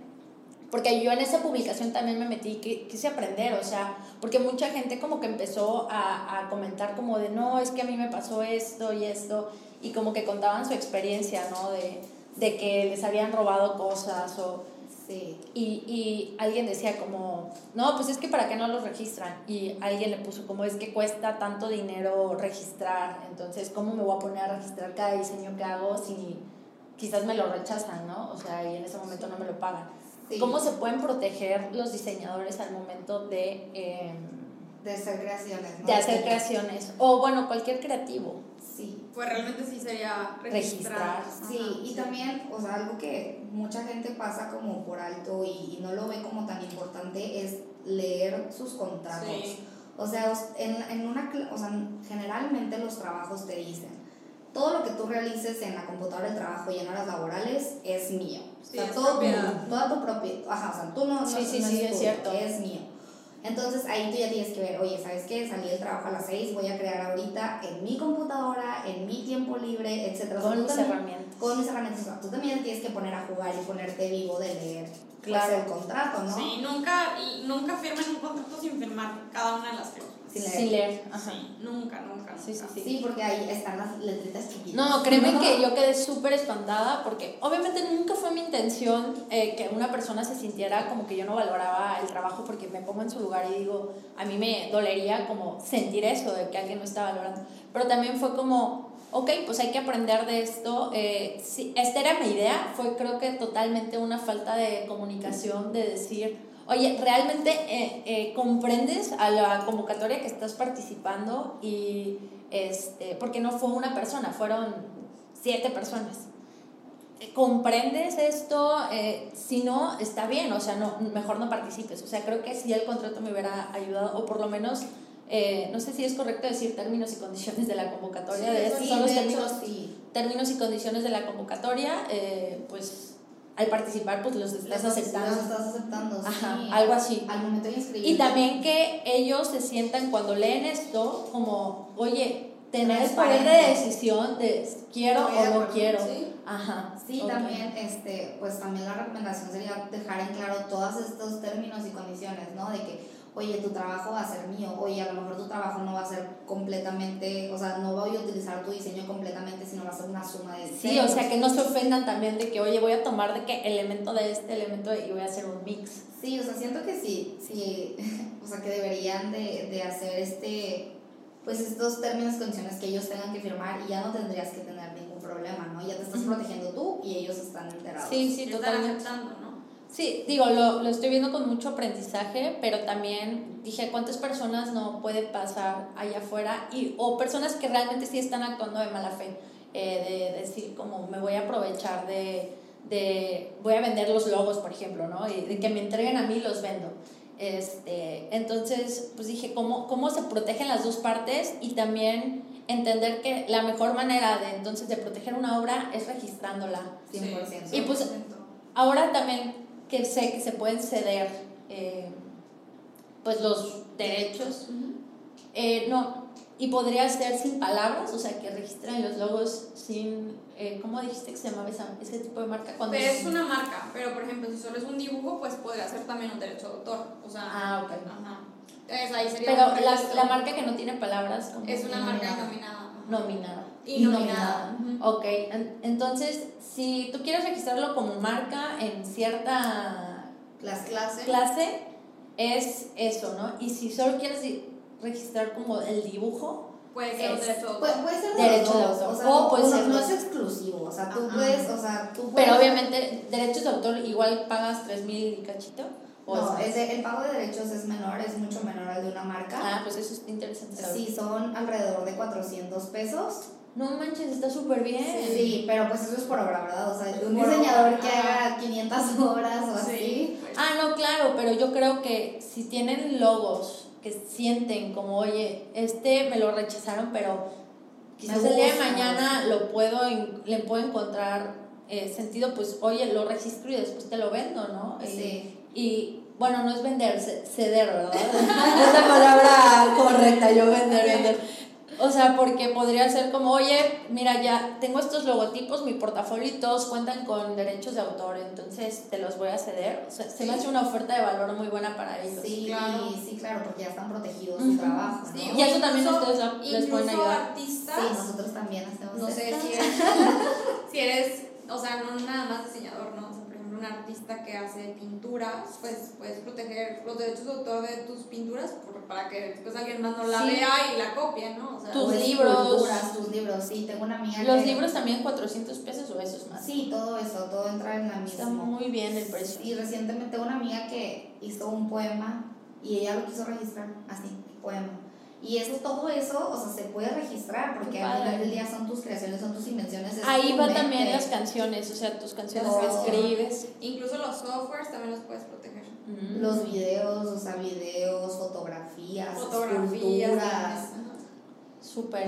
Porque yo en esa publicación también me metí, quise aprender, o sea, porque mucha gente como que empezó a, a comentar como de, no, es que a mí me pasó esto y esto, y como que contaban su experiencia, ¿no? De, de que les habían robado cosas o Sí. Y, y alguien decía como, no, pues es que para qué no los registran. Y alguien le puso como es que cuesta tanto dinero registrar, entonces ¿cómo me voy a poner a registrar cada diseño que hago si quizás me lo rechazan, ¿no? O sea, y en ese momento no me lo pagan. ¿Cómo se pueden proteger los diseñadores al momento de... Em, de hacer creaciones, ¿no? De hacer creaciones. O bueno, cualquier creativo. Sí. Pues realmente sí sería registrar. Sí, y también, o sea, algo que mucha gente pasa como por alto y, no lo ve como tan importante es leer sus contratos. O sea, en, en una, o sea, generalmente los trabajos te dicen, todo lo que tú realices en la computadora del trabajo y en horas laborales es mío. o sea, todo toda tu propiedad, ajá, o sea, tú no, sí, sí, sí, es, cierto. es mío. Entonces ahí tú ya tienes que ver, oye, ¿sabes qué? Salí del trabajo a las 6, voy a crear ahorita en mi computadora, en mi tiempo libre, etc. Con mis herramientas. Con mis herramientas. tú también tienes que poner a jugar y ponerte vivo de leer pues, claro. el contrato, ¿no? Sí, nunca, nunca firmen un contrato sin firmar cada una de las cosas. Sin leer. Ajá. nunca, nunca. Sí, sí, sí. Sí, porque ahí están las letritas chiquitas. No, créeme que yo quedé súper espantada porque obviamente nunca fue mi intención eh, que una persona se sintiera como que yo no valoraba el trabajo porque me pongo en su lugar y digo, a mí me dolería como sentir eso de que alguien no está valorando. Pero también fue como, ok, pues hay que aprender de esto. Eh, sí, esta era mi idea, fue creo que totalmente una falta de comunicación, de decir Oye, ¿realmente eh, eh, comprendes a la convocatoria que estás participando? Y este, porque no fue una persona, fueron siete personas. ¿Comprendes esto? Eh, si no, está bien, o sea, no, mejor no participes. O sea, creo que si el contrato me hubiera ayudado, o por lo menos, no sé si es correcto decir términos y condiciones de la convocatoria, de estos son los términos, términos y condiciones de la convocatoria, pues al participar, pues los estás aceptando. Los estás aceptando, Ajá, algo así. Al momento de. Y también que ellos se sientan cuando leen esto como, oye, tener el poder de decisión de quiero o no quiero. ¿sí? Ajá. Sí, también, este, pues también la recomendación sería dejar en claro todos estos términos y condiciones, ¿no? De que, oye, tu trabajo va a ser mío, oye, a lo mejor tu trabajo no va a ser completamente, o sea, no voy a utilizar tu diseño completamente, sino va a ser una suma de diseños. Sí, o sea, que no se ofendan también de que, oye, voy a tomar de qué elemento de este elemento y voy a hacer un mix. Sí, o sea, siento que sí, sí, o sea, que deberían de, de hacer este, pues estos términos y condiciones que ellos tengan que firmar y ya no tendrías que tener ningún problema, ¿no? Ya te estás protegiendo tú y ellos están enterados. Sí, sí, Están totalmente. aceptando, ¿no? Sí, digo, lo, lo estoy viendo con mucho aprendizaje, pero también dije, ¿cuántas personas no puede pasar allá afuera? Y, o personas que realmente sí están actuando de mala fe, eh, de decir como me voy a aprovechar de, de, voy a vender los logos, por ejemplo, ¿no? Y de que me entreguen a mí, los vendo. Este, entonces, pues dije, ¿cómo, ¿cómo se protegen las dos partes? Y también entender que la mejor manera de entonces de proteger una obra es registrándola. 100%. Y pues, Ahora también que sé que se pueden ceder eh, pues los derechos, eh, no, y podría ser sin palabras, o sea, que registren los logos sin, eh, ¿cómo dijiste que se llamaba esa, ese tipo de marca? Cuando Pero es una marca, pero por ejemplo, si solo es un dibujo, pues podría ser también un derecho de autor. O sea, Ah, ok. ajá. Entonces ahí sería Pero la, la marca que no tiene palabras como es una marca Nominada. nominada. Nominada. Y nominada. Ujú. Ok, en- entonces, si tú quieres registrarlo como marca en cierta Las clases. clase es eso, ¿no? Y si solo quieres registrar como el dibujo, Puede ser un Es- derecho de autor. Puede, puede ser de Derecho de autor. O sea, O no, puede o sea, ser no es exclusivo. O sea, tú Ajá. puedes, o sea, tú pero puedes- obviamente derechos de autor igual pagas 3 mil y cachito. ¿o No, es- es de- el pago de derechos es menor, es mucho menor al de una marca. Ah, pues eso es interesante saber. Sí, son alrededor de 400 pesos. No manches, está súper bien. Sí, pero pues eso es por obra, ¿verdad? O sea, un Por diseñador obra, que haga 500 obras o así. Sí, pues. Ah, no, claro, pero yo creo que si tienen logos que sienten como, oye, este me lo rechazaron, pero quizás el día de mañana lo puedo, le puedo encontrar eh, sentido, pues, oye, lo registro y después te lo vendo, ¿no? Y- Sí. Y, bueno, no es vender, ce- ceder, ¿verdad? es la palabra correcta, yo vender, vender. O sea, porque podría ser como, oye, mira, ya tengo estos logotipos, mi portafolio y todos cuentan con derechos de autor, entonces te los voy a ceder. O sea, se me hace una oferta de valor muy buena para ellos. Sí, Claro. sí, claro, porque ya están protegidos Ujú. su trabajo, ¿no? Sí, Y eso también incluso- ustedes les pueden ayudar. artistas, Sí, nosotros también hacemos no sé si eres, si eres, o sea, no nada más diseñador, ¿no? Un artista que hace pinturas, pues puedes proteger los derechos de autor de tus pinturas por- para que después alguien más no la Sí. vea y la copie, ¿no? O sea, Tus libros. esculturas, tus libros, sí, tengo una amiga Los que- libros también 400 pesos o eso es más. Sí, todo eso, todo entra en la Está misma. muy bien el precio. Y recientemente tengo una amiga que hizo un poema y ella lo quiso registrar, así, poema. Y eso, todo eso, o sea, se puede registrar porque al final del día son tus creaciones, son tus invenciones. es Ahí va mente. también las canciones, o sea, tus canciones que escribes. incluso los softwares también los puedes proteger. Mm. Los videos, o sea, videos, fotografías, Fotografías. ¿no?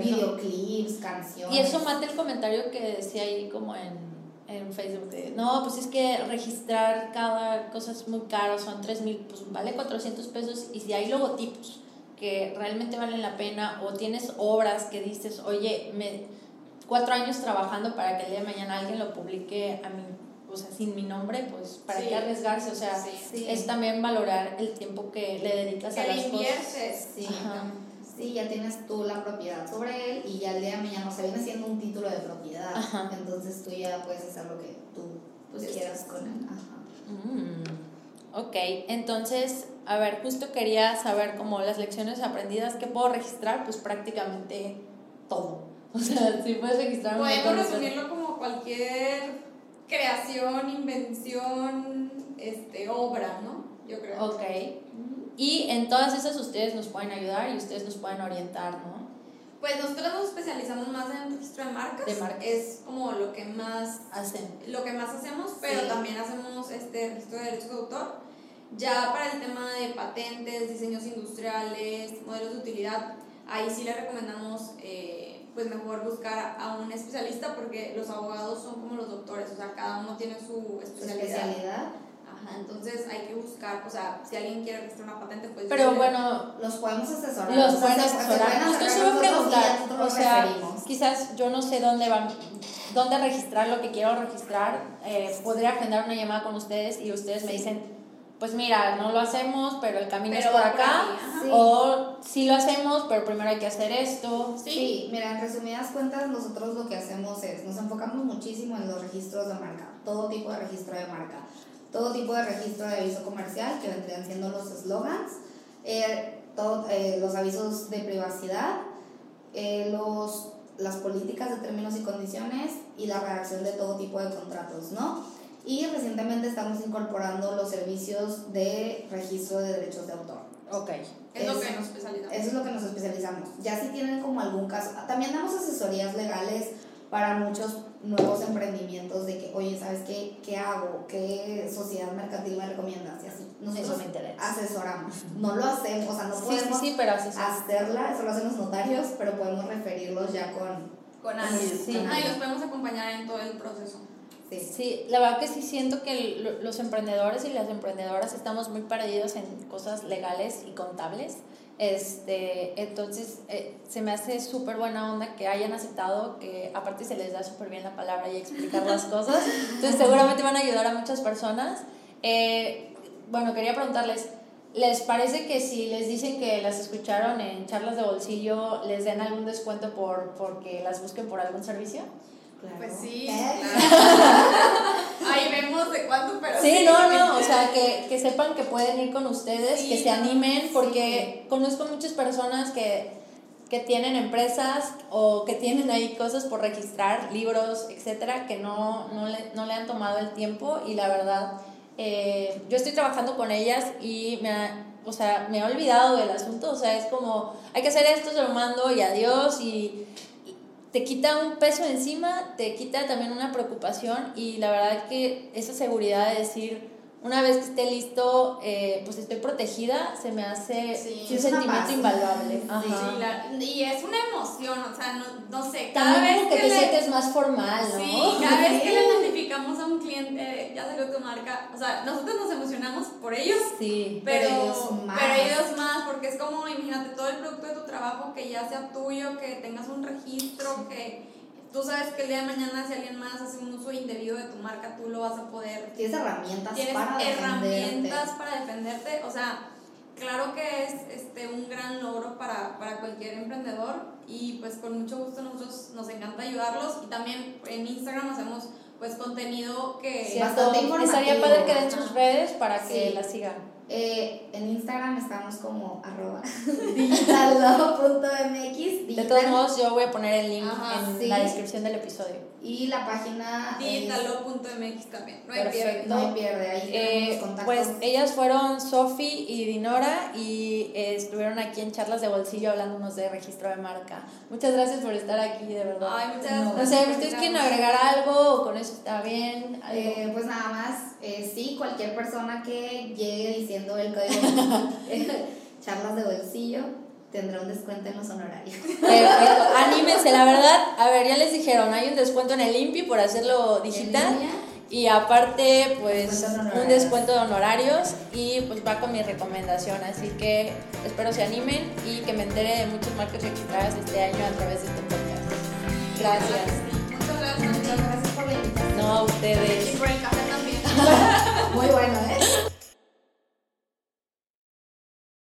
videoclips, canciones. Y eso mata el comentario que decía ahí como en, en Facebook de, no, pues es que registrar cada cosa es muy caro, son 3 mil, pues vale 400 pesos y si hay logotipos que realmente valen la pena o tienes obras que dices, oye, me cuatro años trabajando para que el día de mañana alguien lo publique a mí, o sea, sin mi nombre, pues para Sí. qué arriesgarse, o sea, Sí. Sí. es también valorar el tiempo que le dedicas a Que las le cosas. inviertes. Sí. Ajá. Sí, ya tienes tú la propiedad sobre él y ya el día de mañana, o sea, viene siendo un título de propiedad. Ajá. Entonces tú ya puedes hacer lo que tú Pues, quieras con él. Ajá. Mm, ok, entonces, a ver, justo quería saber como las lecciones aprendidas que puedo registrar, pues prácticamente todo. O sea, si puedes registrar un Podemos resumirlo como cualquier creación, invención, este, obra, ¿no? Yo creo. Ok. Y en todas esas ustedes nos pueden ayudar y ustedes nos pueden orientar, ¿no? Pues nosotros nos especializamos más en registro de marcas. De marcas. Es como lo que más Hacen. lo que más hacemos, pero Sí. también hacemos este registro de derechos de autor. Ya para el tema de patentes, diseños industriales, modelos de utilidad, ahí sí le recomendamos eh, pues mejor buscar a un especialista porque los abogados son como los doctores, o sea, cada uno tiene su especialidad. especialidad. Ajá, entonces hay que buscar, o sea, si alguien quiere registrar una patente, pues... Pero decirle- bueno, Los podemos asesorar. los pueden se- se asesorar. Justo se iba a preguntar, o sea, referimos. quizás yo no sé dónde van, dónde registrar lo que quiero registrar. eh, podría agendar una llamada con ustedes y ustedes me dicen, pues mira, no lo hacemos, pero el camino Pero es por por acá. ajá. Sí. O sí lo hacemos, pero primero hay que hacer esto. Sí. mira, en resumidas cuentas, nosotros lo que hacemos es, nos enfocamos muchísimo en los registros de marca, todo tipo de registro de marca, todo tipo de registro de aviso comercial, que vendrían siendo los slogans, eh, eh, los avisos de privacidad, eh, los, las políticas de términos y condiciones y la redacción de todo tipo de contratos, ¿no? Y recientemente estamos incorporando los servicios de registro de derechos de autor. Ok. Es lo Es- que nos especializamos. Eso es lo que nos especializamos. Ya si tienen como algún caso, también damos asesorías legales para muchos nuevos emprendimientos de que, oye, ¿sabes qué? ¿Qué hago? ¿Qué sociedad mercantil me recomiendas? Y así. Nosotros Eso me interesa. asesoramos. No lo hacemos, o sea, no Sí, sí, podemos sí, pero hacerla, eso lo hacen los notarios, pero podemos referirlos ya con... Con alguien. Sí. Ajá, y los podemos acompañar en todo el proceso. Sí. Sí, la verdad que sí siento que los emprendedores y las emprendedoras estamos muy perdidos en cosas legales y contables. Este, entonces, eh, se me hace súper buena onda que hayan aceptado, que aparte se les da súper bien la palabra y explicar las cosas. Entonces, seguramente van a ayudar a muchas personas. Eh, bueno, quería preguntarles, ¿les parece que si les dicen que las escucharon en charlas de bolsillo, les den algún descuento por porque las busquen por algún servicio? Claro. Pues sí, ¿Eh? claro. Ahí vemos de cuánto, pero Sí, no, no, o sea, que, que sepan que pueden ir con ustedes, Sí, que se animen, sí. porque conozco muchas personas que, que tienen empresas o que tienen ahí cosas por registrar, libros, etcétera, que no, no, le, no le han tomado el tiempo y la verdad, eh, yo estoy trabajando con ellas y me ha- o sea, me he olvidado del asunto, o sea, es como, hay que hacer esto, se lo mando y adiós y te quita un peso encima, te quita también una preocupación y la verdad que esa seguridad de decir, una vez que esté listo, eh, pues estoy protegida, se me hace Sí, un sentimiento paz. invaluable. Ajá. Sí, la- y es una emoción, o sea, no, no sé, cada También vez como que, que te le- sientes más formal, ¿no? Sí, cada vez que le notificamos a un cliente, ya salió tu marca, o sea, nosotros nos emocionamos por ellos, Sí. pero, Pero ellos más. pero ellos más, porque es como, imagínate, todo el producto de tu trabajo que ya sea tuyo, que tengas un registro, que tú sabes que el día de mañana si alguien más hace un uso indebido de tu marca, tú lo vas a poder Tienes herramientas tienes para defenderte. herramientas para defenderte, o sea, claro que es este, un gran logro para, para cualquier emprendedor y pues con mucho gusto nosotros nos encanta ayudarlos y también en Instagram hacemos pues contenido que... Sí, bastante informativo. Estaría padre que den sus redes para que Sí. la sigan. Eh, en Instagram estamos como arroba digitalo.mx De todos modos, yo voy a poner el link Ajá, en sí. la descripción del episodio. Y la página Digitalo.mx también, no hay pierde. no hay pierde ahí tenemos Eh, los contactos pues ellas fueron Sofi y Dinora y eh, estuvieron aquí en charlas de bolsillo hablándonos de registro de marca. Muchas gracias por estar aquí, de verdad. Ay, muchas No. no gracias. sé, por ¿ustedes quieren agregar algo o con eso está bien? Eh, pues nada más, eh, sí, cualquier persona que llegue diciendo el código charlas de bolsillo tendrá un descuento en los honorarios. Perfecto, anímense, la verdad. A ver, ya les dijeron, hay un descuento en el INPI por hacerlo digital. Y aparte, pues Descuento un descuento de honorarios y pues va con mi recomendación. Así que espero se animen y que me entere de muchas marcas registradas este año a través de este podcast. Gracias. Muchas gracias. Muchas gracias por la invitación. No a ustedes. Y por el café también. Muy bueno, ¿eh?